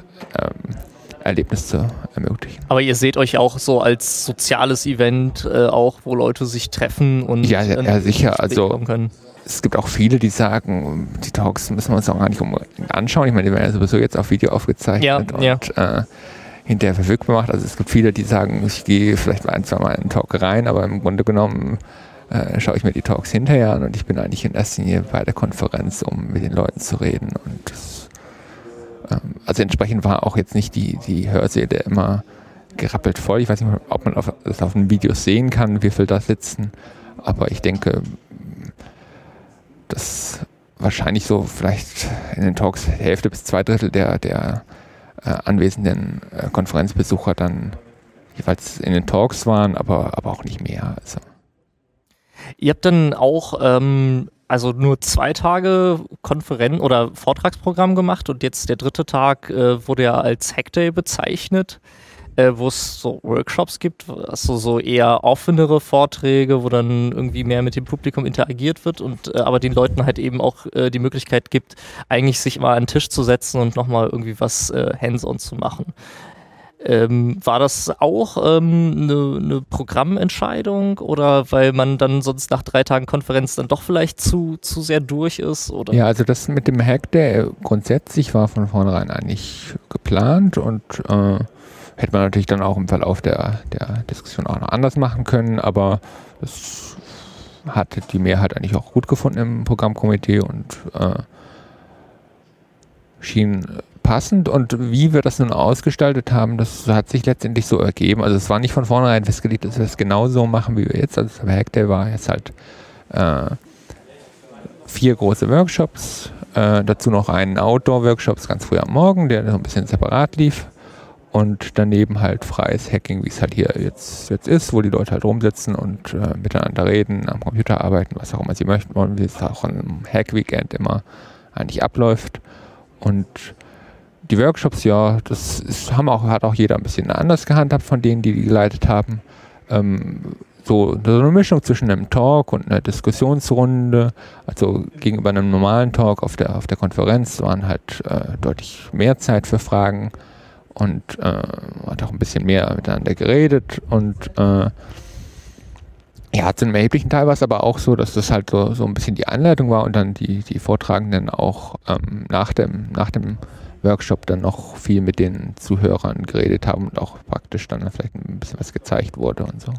Erlebnis zu ermöglichen. Aber ihr seht euch auch so als soziales Event äh, auch, wo Leute sich treffen und ja, ja, ja sicher. Also es gibt auch viele, die sagen, die Talks müssen wir uns auch gar nicht anschauen. Ich meine, die werden ja sowieso jetzt auf Video aufgezeichnet ja, und ja. Äh, hinterher verfügbar gemacht. Also es gibt viele, die sagen, ich gehe vielleicht mal ein, zwei Mal in den Talk rein, aber im Grunde genommen äh, schaue ich mir die Talks hinterher an und ich bin eigentlich in erster Linie bei der Konferenz, um mit den Leuten zu reden. Und das, also entsprechend war auch jetzt nicht die, die Hörsäle immer gerappelt voll. Ich weiß nicht, ob man auf, das auf den Videos sehen kann, wie viele da sitzen. Aber ich denke, dass wahrscheinlich so vielleicht in den Talks Hälfte bis zwei Drittel der, der äh, anwesenden äh, Konferenzbesucher dann jeweils in den Talks waren, aber, aber auch nicht mehr. Also. Ihr habt dann auch ähm, also nur zwei Tage Konferenz- oder Vortragsprogramm gemacht und jetzt der dritte Tag äh, wurde ja als Hackday bezeichnet äh, wo es so Workshops gibt, also so eher offenere Vorträge, wo dann irgendwie mehr mit dem Publikum interagiert wird und äh, aber den Leuten halt eben auch äh, die Möglichkeit gibt, eigentlich sich mal an den Tisch zu setzen und nochmal irgendwie was äh, hands-on zu machen. Ähm, war das auch eine ähm, ne, ne Programmentscheidung oder weil man dann sonst nach drei Tagen Konferenz dann doch vielleicht zu, zu sehr durch ist? Oder? Ja, also das mit dem Hack, der grundsätzlich war von vornherein eigentlich geplant und äh, hätte man natürlich dann auch im Verlauf der, der Diskussion auch noch anders machen können, aber das hat die Mehrheit eigentlich auch gut gefunden im Programmkomitee und äh, schien passend und wie wir das nun ausgestaltet haben, das hat sich letztendlich so ergeben. Also es war nicht von vornherein festgelegt, dass wir es genau so machen, wie wir jetzt. Also der Hackday war jetzt halt äh, vier große Workshops, äh, dazu noch einen Outdoor-Workshop ganz früh am Morgen, der so ein bisschen separat lief. Und daneben halt freies Hacking, wie es halt hier jetzt, jetzt ist, wo die Leute halt rumsitzen und äh, miteinander reden, am Computer arbeiten, was auch immer sie möchten wollen, wie es auch am Hack-Weekend immer eigentlich abläuft. Und die Workshops, ja, das ist, haben auch, hat auch jeder ein bisschen anders gehandhabt von denen, die die geleitet haben. Ähm, so, so eine Mischung zwischen einem Talk und einer Diskussionsrunde. Also gegenüber einem normalen Talk auf der, auf der Konferenz waren halt äh, deutlich mehr Zeit für Fragen und äh, hat auch ein bisschen mehr miteinander geredet und äh, ja, zu einem erheblichen Teil war es aber auch so, dass das halt so, so ein bisschen die Anleitung war und dann die, die Vortragenden auch ähm, nach, dem, nach dem Workshop dann noch viel mit den Zuhörern geredet haben und auch praktisch dann vielleicht ein bisschen was gezeigt wurde und so.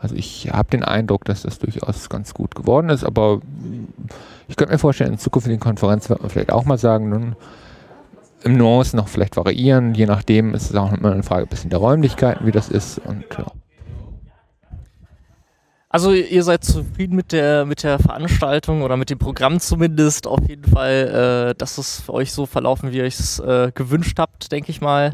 Also ich habe den Eindruck, dass das durchaus ganz gut geworden ist, aber ich könnte mir vorstellen, in Zukunft in den Konferenzen wird man vielleicht auch mal sagen, nun, im Nuance noch vielleicht variieren, je nachdem ist es auch immer eine Frage ein bisschen der Räumlichkeiten, wie das ist und ja. Also ihr seid zufrieden mit der, mit der Veranstaltung oder mit dem Programm zumindest. Auf jeden Fall, äh, dass es für euch so verlaufen, wie ihr es äh, gewünscht habt, denke ich mal.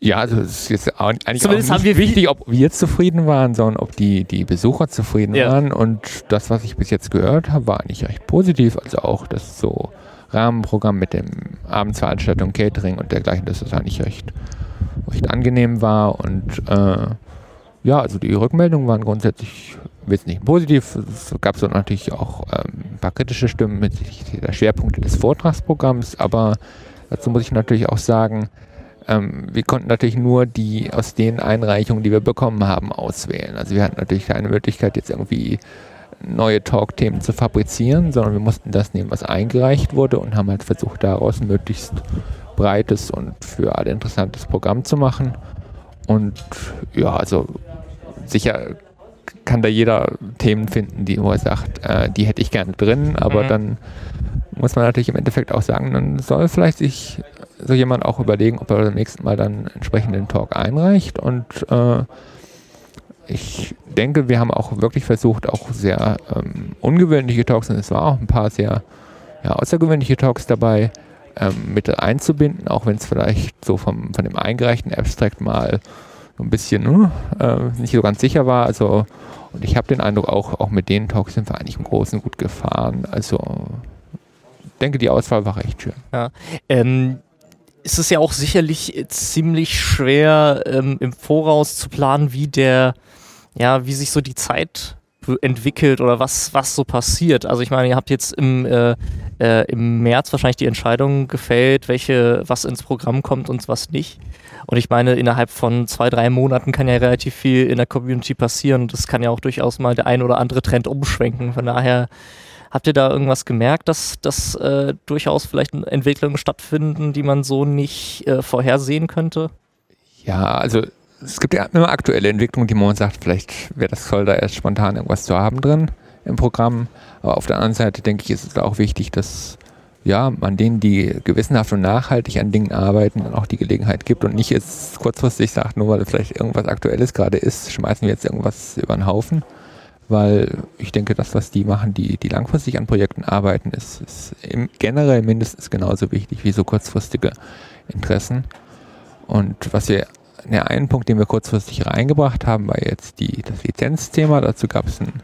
Ja, also es ist jetzt eigentlich Zumindest auch nicht wichtig, ob wir zufrieden waren, sondern ob die, die Besucher zufrieden ja. waren. Und das, was ich bis jetzt gehört habe, war eigentlich recht positiv. Also auch das so Rahmenprogramm mit dem Abendsveranstaltung, Catering und dergleichen, dass das eigentlich recht, recht angenehm war. Und äh, ja, also die Rückmeldungen waren grundsätzlich wesentlich positiv. Es gab so natürlich auch ähm, ein paar kritische Stimmen mit der Schwerpunkte des Vortragsprogramms, aber dazu muss ich natürlich auch sagen, ähm, wir konnten natürlich nur die aus den Einreichungen, die wir bekommen haben, auswählen. Also wir hatten natürlich keine Möglichkeit, jetzt irgendwie neue Talk-Themen zu fabrizieren, sondern wir mussten das nehmen, was eingereicht wurde und haben halt versucht, daraus ein möglichst breites und für alle interessantes Programm zu machen. Und ja, also sicher kann da jeder Themen finden, die wo er sagt, äh, die hätte ich gerne drin, aber mhm. dann muss man natürlich im Endeffekt auch sagen, dann soll vielleicht sich so jemand auch überlegen, ob er beim nächsten Mal dann entsprechend den Talk einreicht und äh, ich denke, wir haben auch wirklich versucht, auch sehr ähm, ungewöhnliche Talks, und es waren auch ein paar sehr ja, außergewöhnliche Talks dabei, ähm, mit einzubinden, auch wenn es vielleicht so vom, von dem eingereichten Abstract mal ein bisschen hm, äh, nicht so ganz sicher war. Also, und ich habe den Eindruck, auch, auch mit den Talks sind wir eigentlich im Großen gut gefahren. Also, denke, die Auswahl war recht schön. Ja. Ähm, ist ja auch sicherlich ziemlich schwer ähm, im Voraus zu planen, wie der, ja, wie sich so die Zeit entwickelt oder was, was so passiert. Also ich meine, ihr habt jetzt im, äh, äh, im März wahrscheinlich die Entscheidung gefällt, welche, was ins Programm kommt und was nicht. Und ich meine, innerhalb von zwei, drei Monaten kann ja relativ viel in der Community passieren es kann ja auch durchaus mal der ein oder andere Trend umschwenken. Von daher habt ihr da irgendwas gemerkt, dass, dass äh, durchaus vielleicht Entwicklungen stattfinden, die man so nicht äh, vorhersehen könnte? Ja, also es gibt ja immer aktuelle Entwicklungen, die man sagt, vielleicht wäre das toll, da erst spontan irgendwas zu haben drin im Programm. Aber auf der anderen Seite denke ich, ist es auch wichtig, dass ja, man denen, die gewissenhaft und nachhaltig an Dingen arbeiten, dann auch die Gelegenheit gibt und nicht jetzt kurzfristig sagt, nur weil vielleicht irgendwas Aktuelles gerade ist, schmeißen wir jetzt irgendwas über den Haufen. Weil ich denke, das, was die machen, die, die langfristig an Projekten arbeiten, ist, ist generell mindestens genauso wichtig wie so kurzfristige Interessen. Und was wir, der einen Punkt, den wir kurzfristig reingebracht haben, war jetzt die, das Lizenzthema. Dazu gab es einen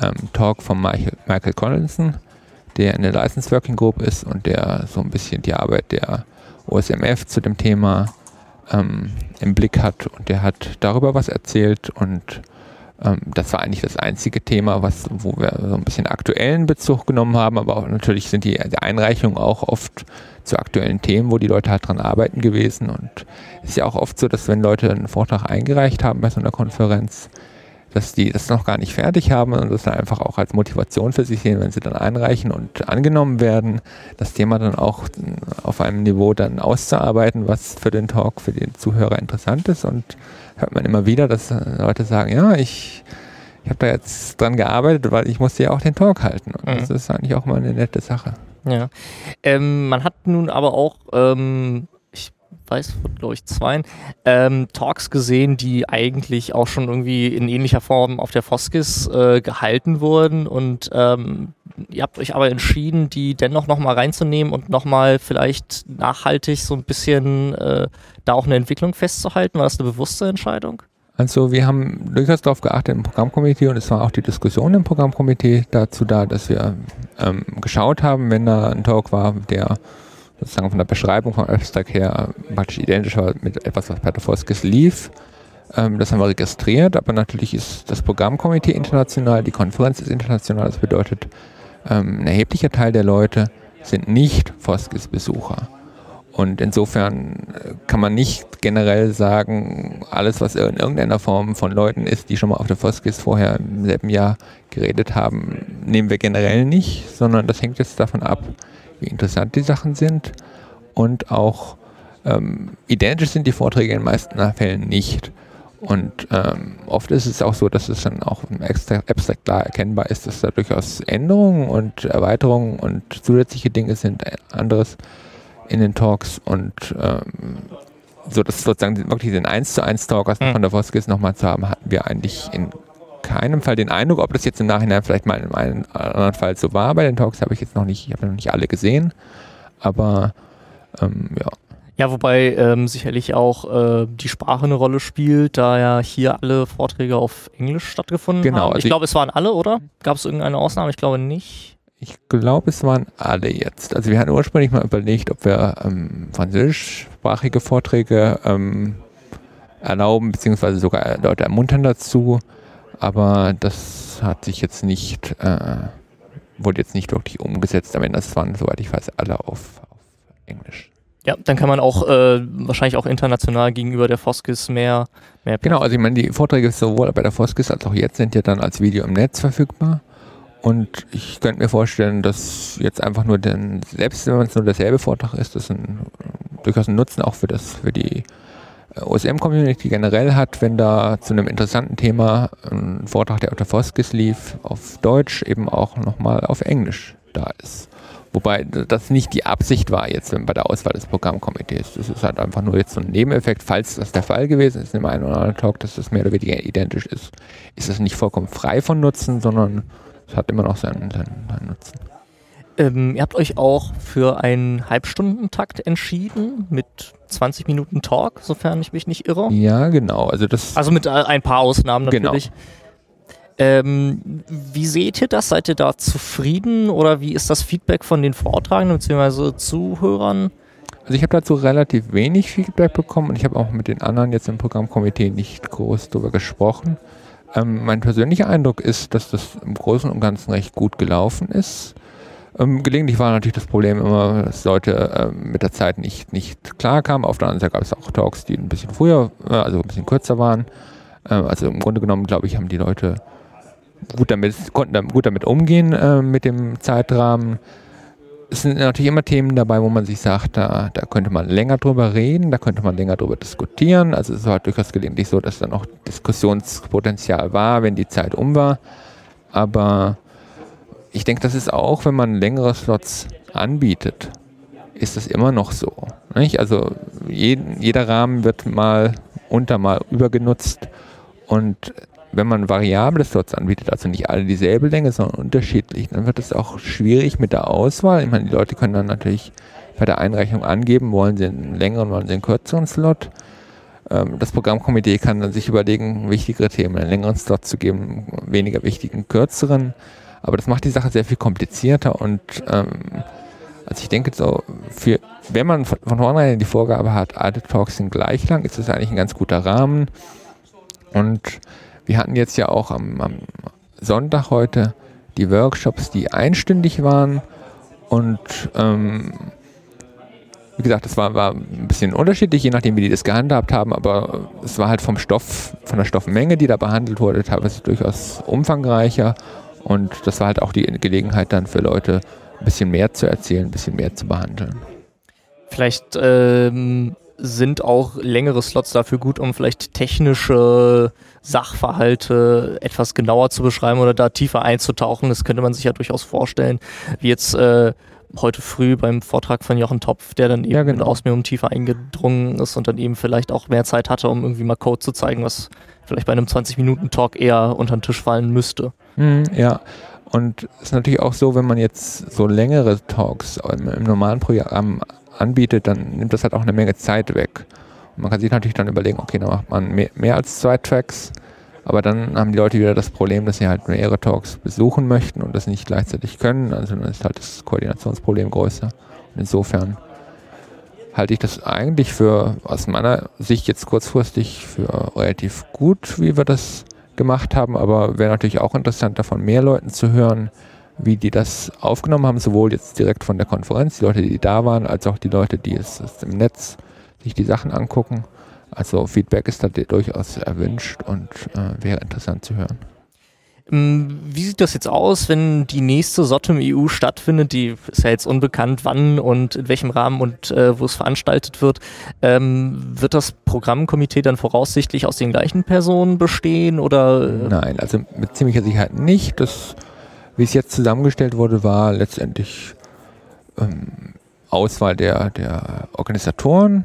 ähm, Talk von Michael, Michael Collinson, der in der License Working Group ist und der so ein bisschen die Arbeit der OSMF zu dem Thema ähm, im Blick hat und der hat darüber was erzählt und Ähm, das war eigentlich das einzige Thema, was, wo wir so ein bisschen aktuellen Bezug genommen haben, aber auch natürlich sind die, die Einreichungen auch oft zu aktuellen Themen, wo die Leute halt dran arbeiten gewesen. Und es ist ja auch oft so, dass wenn Leute einen Vortrag eingereicht haben bei so einer Konferenz, dass die das noch gar nicht fertig haben und das dann einfach auch als Motivation für sich sehen, wenn sie dann einreichen und angenommen werden, das Thema dann auch auf einem Niveau dann auszuarbeiten, was für den Talk, für den Zuhörer interessant ist und hört man immer wieder, dass Leute sagen, ja, ich, ich habe da jetzt dran gearbeitet, weil ich musste ja auch den Talk halten und mhm. das ist eigentlich auch mal eine nette Sache. Ja. Ähm, man hat nun aber auch, ähm, ich weiß, glaube ich, zwei ähm, Talks gesehen, die eigentlich auch schon irgendwie in ähnlicher Form auf der Foskis äh, gehalten wurden und ähm, ihr habt euch aber entschieden, die dennoch nochmal reinzunehmen und nochmal vielleicht nachhaltig so ein bisschen äh, da auch eine Entwicklung festzuhalten. War das eine bewusste Entscheidung? Also wir haben durchaus darauf geachtet im Programmkomitee und es war auch die Diskussion im Programmkomitee dazu da, dass wir ähm, geschaut haben, wenn da ein Talk war, der sozusagen von der Beschreibung vom Abstract her praktisch identisch war mit etwas, was bei der Foskis lief. Ähm, das haben wir registriert, aber natürlich ist das Programmkomitee international, die Konferenz ist international, das bedeutet, ähm, ein erheblicher Teil der Leute sind nicht Foskis-Besucher. Und insofern äh, kann man nicht generell sagen, alles, was in irgendeiner Form von Leuten ist, die schon mal auf der Foskis vorher im selben Jahr geredet haben, nehmen wir generell nicht, sondern das hängt jetzt davon ab, wie interessant die Sachen sind und auch ähm, identisch sind die Vorträge in den meisten Fällen nicht. Und ähm, oft ist es auch so, dass es dann auch im Abstract klar erkennbar ist, dass da durchaus Änderungen und Erweiterungen und zusätzliche Dinge sind, anderes in den Talks und ähm, so dass sozusagen wirklich den 1 zu 1 Talk aus mhm. von der Voskis nochmal zu haben, hatten wir eigentlich in keinem Fall den Eindruck, ob das jetzt im Nachhinein vielleicht mal in einem anderen Fall so war. Bei den Talks habe ich jetzt noch nicht, ich habe noch nicht alle gesehen, aber ähm, ja. Ja, wobei ähm, sicherlich auch äh, die Sprache eine Rolle spielt, da ja hier alle Vorträge auf Englisch stattgefunden genau, haben. Ich also glaube, es waren alle, oder? Gab es irgendeine Ausnahme? Ich glaube nicht. Ich glaube, es waren alle jetzt. Also wir hatten ursprünglich mal überlegt, ob wir ähm, französischsprachige Vorträge ähm, erlauben, beziehungsweise sogar Leute ermuntern dazu. Aber das hat sich jetzt nicht, äh, wurde jetzt nicht wirklich umgesetzt. Am Ende waren, soweit ich weiß, alle auf, auf Englisch. Ja, dann kann man auch äh, wahrscheinlich auch international gegenüber der Foskis mehr, mehr. Genau, also ich meine, die Vorträge sowohl bei der Foskis als auch jetzt sind ja dann als Video im Netz verfügbar. Und ich könnte mir vorstellen, dass jetzt einfach nur den, selbst wenn es nur derselbe Vortrag ist, das ein, durchaus einen Nutzen auch für das, für die OSM-Community generell hat, wenn da zu einem interessanten Thema ein Vortrag, der der Foskis lief, auf Deutsch eben auch nochmal auf Englisch da ist. Wobei das nicht die Absicht war jetzt bei der Auswahl des Programmkomitees. Das ist halt einfach nur jetzt so ein Nebeneffekt. Falls das der Fall gewesen ist in dem einen oder anderen Talk, dass das mehr oder weniger identisch ist, ist das nicht vollkommen frei von Nutzen, sondern es hat immer noch seinen, seinen, seinen Nutzen. Ähm, ihr habt euch auch für einen Halbstundentakt entschieden mit 20 Minuten Talk, sofern ich mich nicht irre. Ja, genau. Also, das also mit äh, ein paar Ausnahmen genau. natürlich. Genau. Ähm, wie seht ihr das? Seid ihr da zufrieden oder wie ist das Feedback von den Vortragenden bzw. Zuhörern? Also ich habe dazu relativ wenig Feedback bekommen und ich habe auch mit den anderen jetzt im Programmkomitee nicht groß darüber gesprochen. Ähm, mein persönlicher Eindruck ist, dass das im Großen und Ganzen recht gut gelaufen ist. Ähm, gelegentlich war natürlich das Problem immer, dass Leute ähm, mit der Zeit nicht, nicht klar kamen. Auf der anderen Seite gab es auch Talks, die ein bisschen früher, äh, also ein bisschen kürzer waren. Ähm, also im Grunde genommen, glaube ich, haben die Leute gut damit, konnten gut damit umgehen äh, mit dem Zeitrahmen es sind natürlich immer Themen dabei, wo man sich sagt, da, da könnte man länger drüber reden, da könnte man länger drüber diskutieren. Also es war durchaus gelegentlich so, dass da noch Diskussionspotenzial war, wenn die Zeit um war. Aber ich denke, das ist auch, wenn man längere Slots anbietet, ist das immer noch so. Nicht? Also jeden, jeder Rahmen wird mal unter, mal übergenutzt und wenn man variable Slots anbietet, also nicht alle dieselbe Länge, sondern unterschiedlich, dann wird es auch schwierig mit der Auswahl. Ich meine, die Leute können dann natürlich bei der Einreichung angeben, wollen sie einen längeren, wollen sie einen kürzeren Slot. Ähm, das Programmkomitee kann dann sich überlegen, wichtigere Themen einen längeren Slot zu geben, weniger wichtigen, kürzeren. Aber das macht die Sache sehr viel komplizierter und ähm, also ich denke so, für, wenn man von, vornherein die Vorgabe hat, alle Talks sind gleich lang, ist das eigentlich ein ganz guter Rahmen. Und wir hatten jetzt ja auch am, am Sonntag heute die Workshops, die einstündig waren. Und ähm, wie gesagt, das war, war ein bisschen unterschiedlich, je nachdem, wie die das gehandhabt haben, aber es war halt vom Stoff, von der Stoffmenge, die da behandelt wurde, teilweise durchaus umfangreicher und das war halt auch die Gelegenheit dann für Leute, ein bisschen mehr zu erzählen, ein bisschen mehr zu behandeln. Vielleicht ähm, sind auch längere Slots dafür gut, um vielleicht technische Sachverhalte etwas genauer zu beschreiben oder da tiefer einzutauchen. Das könnte man sich ja durchaus vorstellen, wie jetzt äh, heute früh beim Vortrag von Jochen Topf, der dann eben ja, genau. aus mir um tiefer eingedrungen ist und dann eben vielleicht auch mehr Zeit hatte, um irgendwie mal Code zu zeigen, was vielleicht bei einem 20-Minuten-Talk eher unter den Tisch fallen müsste. Mhm, ja, und es ist natürlich auch so, wenn man jetzt so längere Talks im, im normalen Programm anbietet, dann nimmt das halt auch eine Menge Zeit weg. Und man kann sich natürlich dann überlegen, okay, dann macht man mehr, mehr als zwei Tracks, aber dann haben die Leute wieder das Problem, dass sie halt mehrere Talks besuchen möchten und das nicht gleichzeitig können. Also dann ist halt das Koordinationsproblem größer. Und insofern halte ich das eigentlich für, aus meiner Sicht jetzt kurzfristig, für relativ gut, wie wir das gemacht haben. Aber wäre natürlich auch interessant, davon mehr Leuten zu hören, wie die das aufgenommen haben, sowohl jetzt direkt von der Konferenz, die Leute, die da waren, als auch die Leute, die es, es im Netz sich die Sachen angucken. Also Feedback ist da durchaus erwünscht und äh, wäre interessant zu hören. Ähm, wie sieht das jetzt aus, wenn die nächste SOT im EU stattfindet? Die ist ja jetzt unbekannt, wann und in welchem Rahmen und äh, wo es veranstaltet wird. Ähm, wird das Programmkomitee dann voraussichtlich aus den gleichen Personen bestehen oder? Nein, also mit ziemlicher Sicherheit nicht. Das wie es jetzt zusammengestellt wurde, war letztendlich ähm, Auswahl der, der Organisatoren.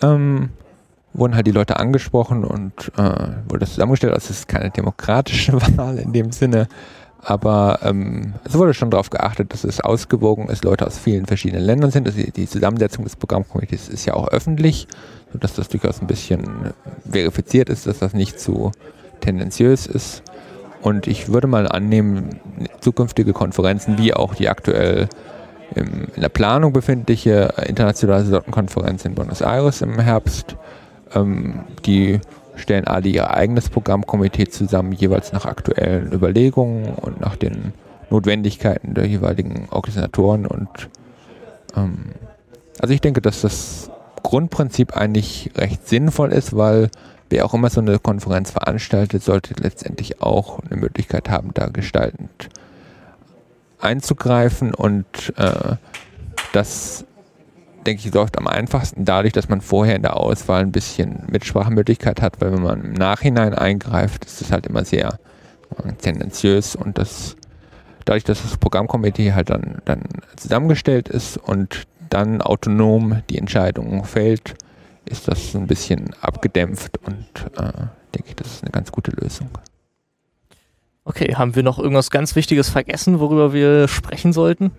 Ähm, wurden halt die Leute angesprochen und äh, wurde zusammengestellt. Also es ist keine demokratische Wahl in dem Sinne, aber ähm, es wurde schon darauf geachtet, dass es ausgewogen ist, Leute aus vielen verschiedenen Ländern sind. Also die Zusammensetzung des Programmkomitees ist ja auch öffentlich, sodass das durchaus ein bisschen verifiziert ist, dass das nicht zu tendenziös ist. Und ich würde mal annehmen, zukünftige Konferenzen, wie auch die aktuell in der Planung befindliche internationale Sortenkonferenz in Buenos Aires im Herbst, ähm, die stellen alle ihr eigenes Programmkomitee zusammen, jeweils nach aktuellen Überlegungen und nach den Notwendigkeiten der jeweiligen Organisatoren. Und ähm, also ich denke, dass das Grundprinzip eigentlich recht sinnvoll ist, weil wer auch immer so eine Konferenz veranstaltet, sollte letztendlich auch eine Möglichkeit haben, da gestaltend einzugreifen und äh, das denke ich, läuft am einfachsten dadurch, dass man vorher in der Auswahl ein bisschen Mitsprachemöglichkeit hat, weil wenn man im Nachhinein eingreift, ist das halt immer sehr tendenziös und das dadurch, dass das Programmkomitee halt dann, dann zusammengestellt ist und dann autonom die Entscheidung fällt, ist das ein bisschen abgedämpft und äh, denke ich, das ist eine ganz gute Lösung. Okay, haben wir noch irgendwas ganz Wichtiges vergessen, worüber wir sprechen sollten?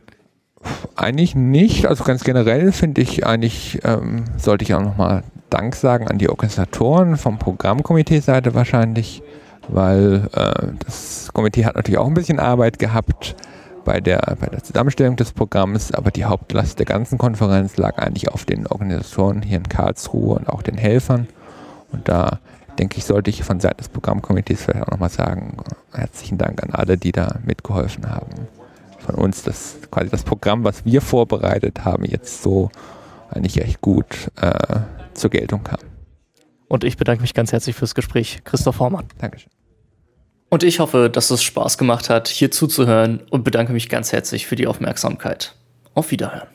Eigentlich nicht. Also ganz generell finde ich eigentlich, ähm, sollte ich auch nochmal Dank sagen an die Organisatoren vom Programmkomitee-Seite wahrscheinlich, weil äh, das Komitee hat natürlich auch ein bisschen Arbeit gehabt bei der, bei der Zusammenstellung des Programms, aber die Hauptlast der ganzen Konferenz lag eigentlich auf den Organisatoren hier in Karlsruhe und auch den Helfern. Und da denke ich, sollte ich von Seiten des Programmkomitees vielleicht auch nochmal sagen, herzlichen Dank an alle, die da mitgeholfen haben. Von uns, dass quasi das Programm, was wir vorbereitet haben, jetzt so eigentlich echt gut äh, zur Geltung kam. Und ich bedanke mich ganz herzlich fürs Gespräch. Christoph Hormann. Dankeschön. Und ich hoffe, dass es Spaß gemacht hat, hier zuzuhören und bedanke mich ganz herzlich für die Aufmerksamkeit. Auf Wiederhören.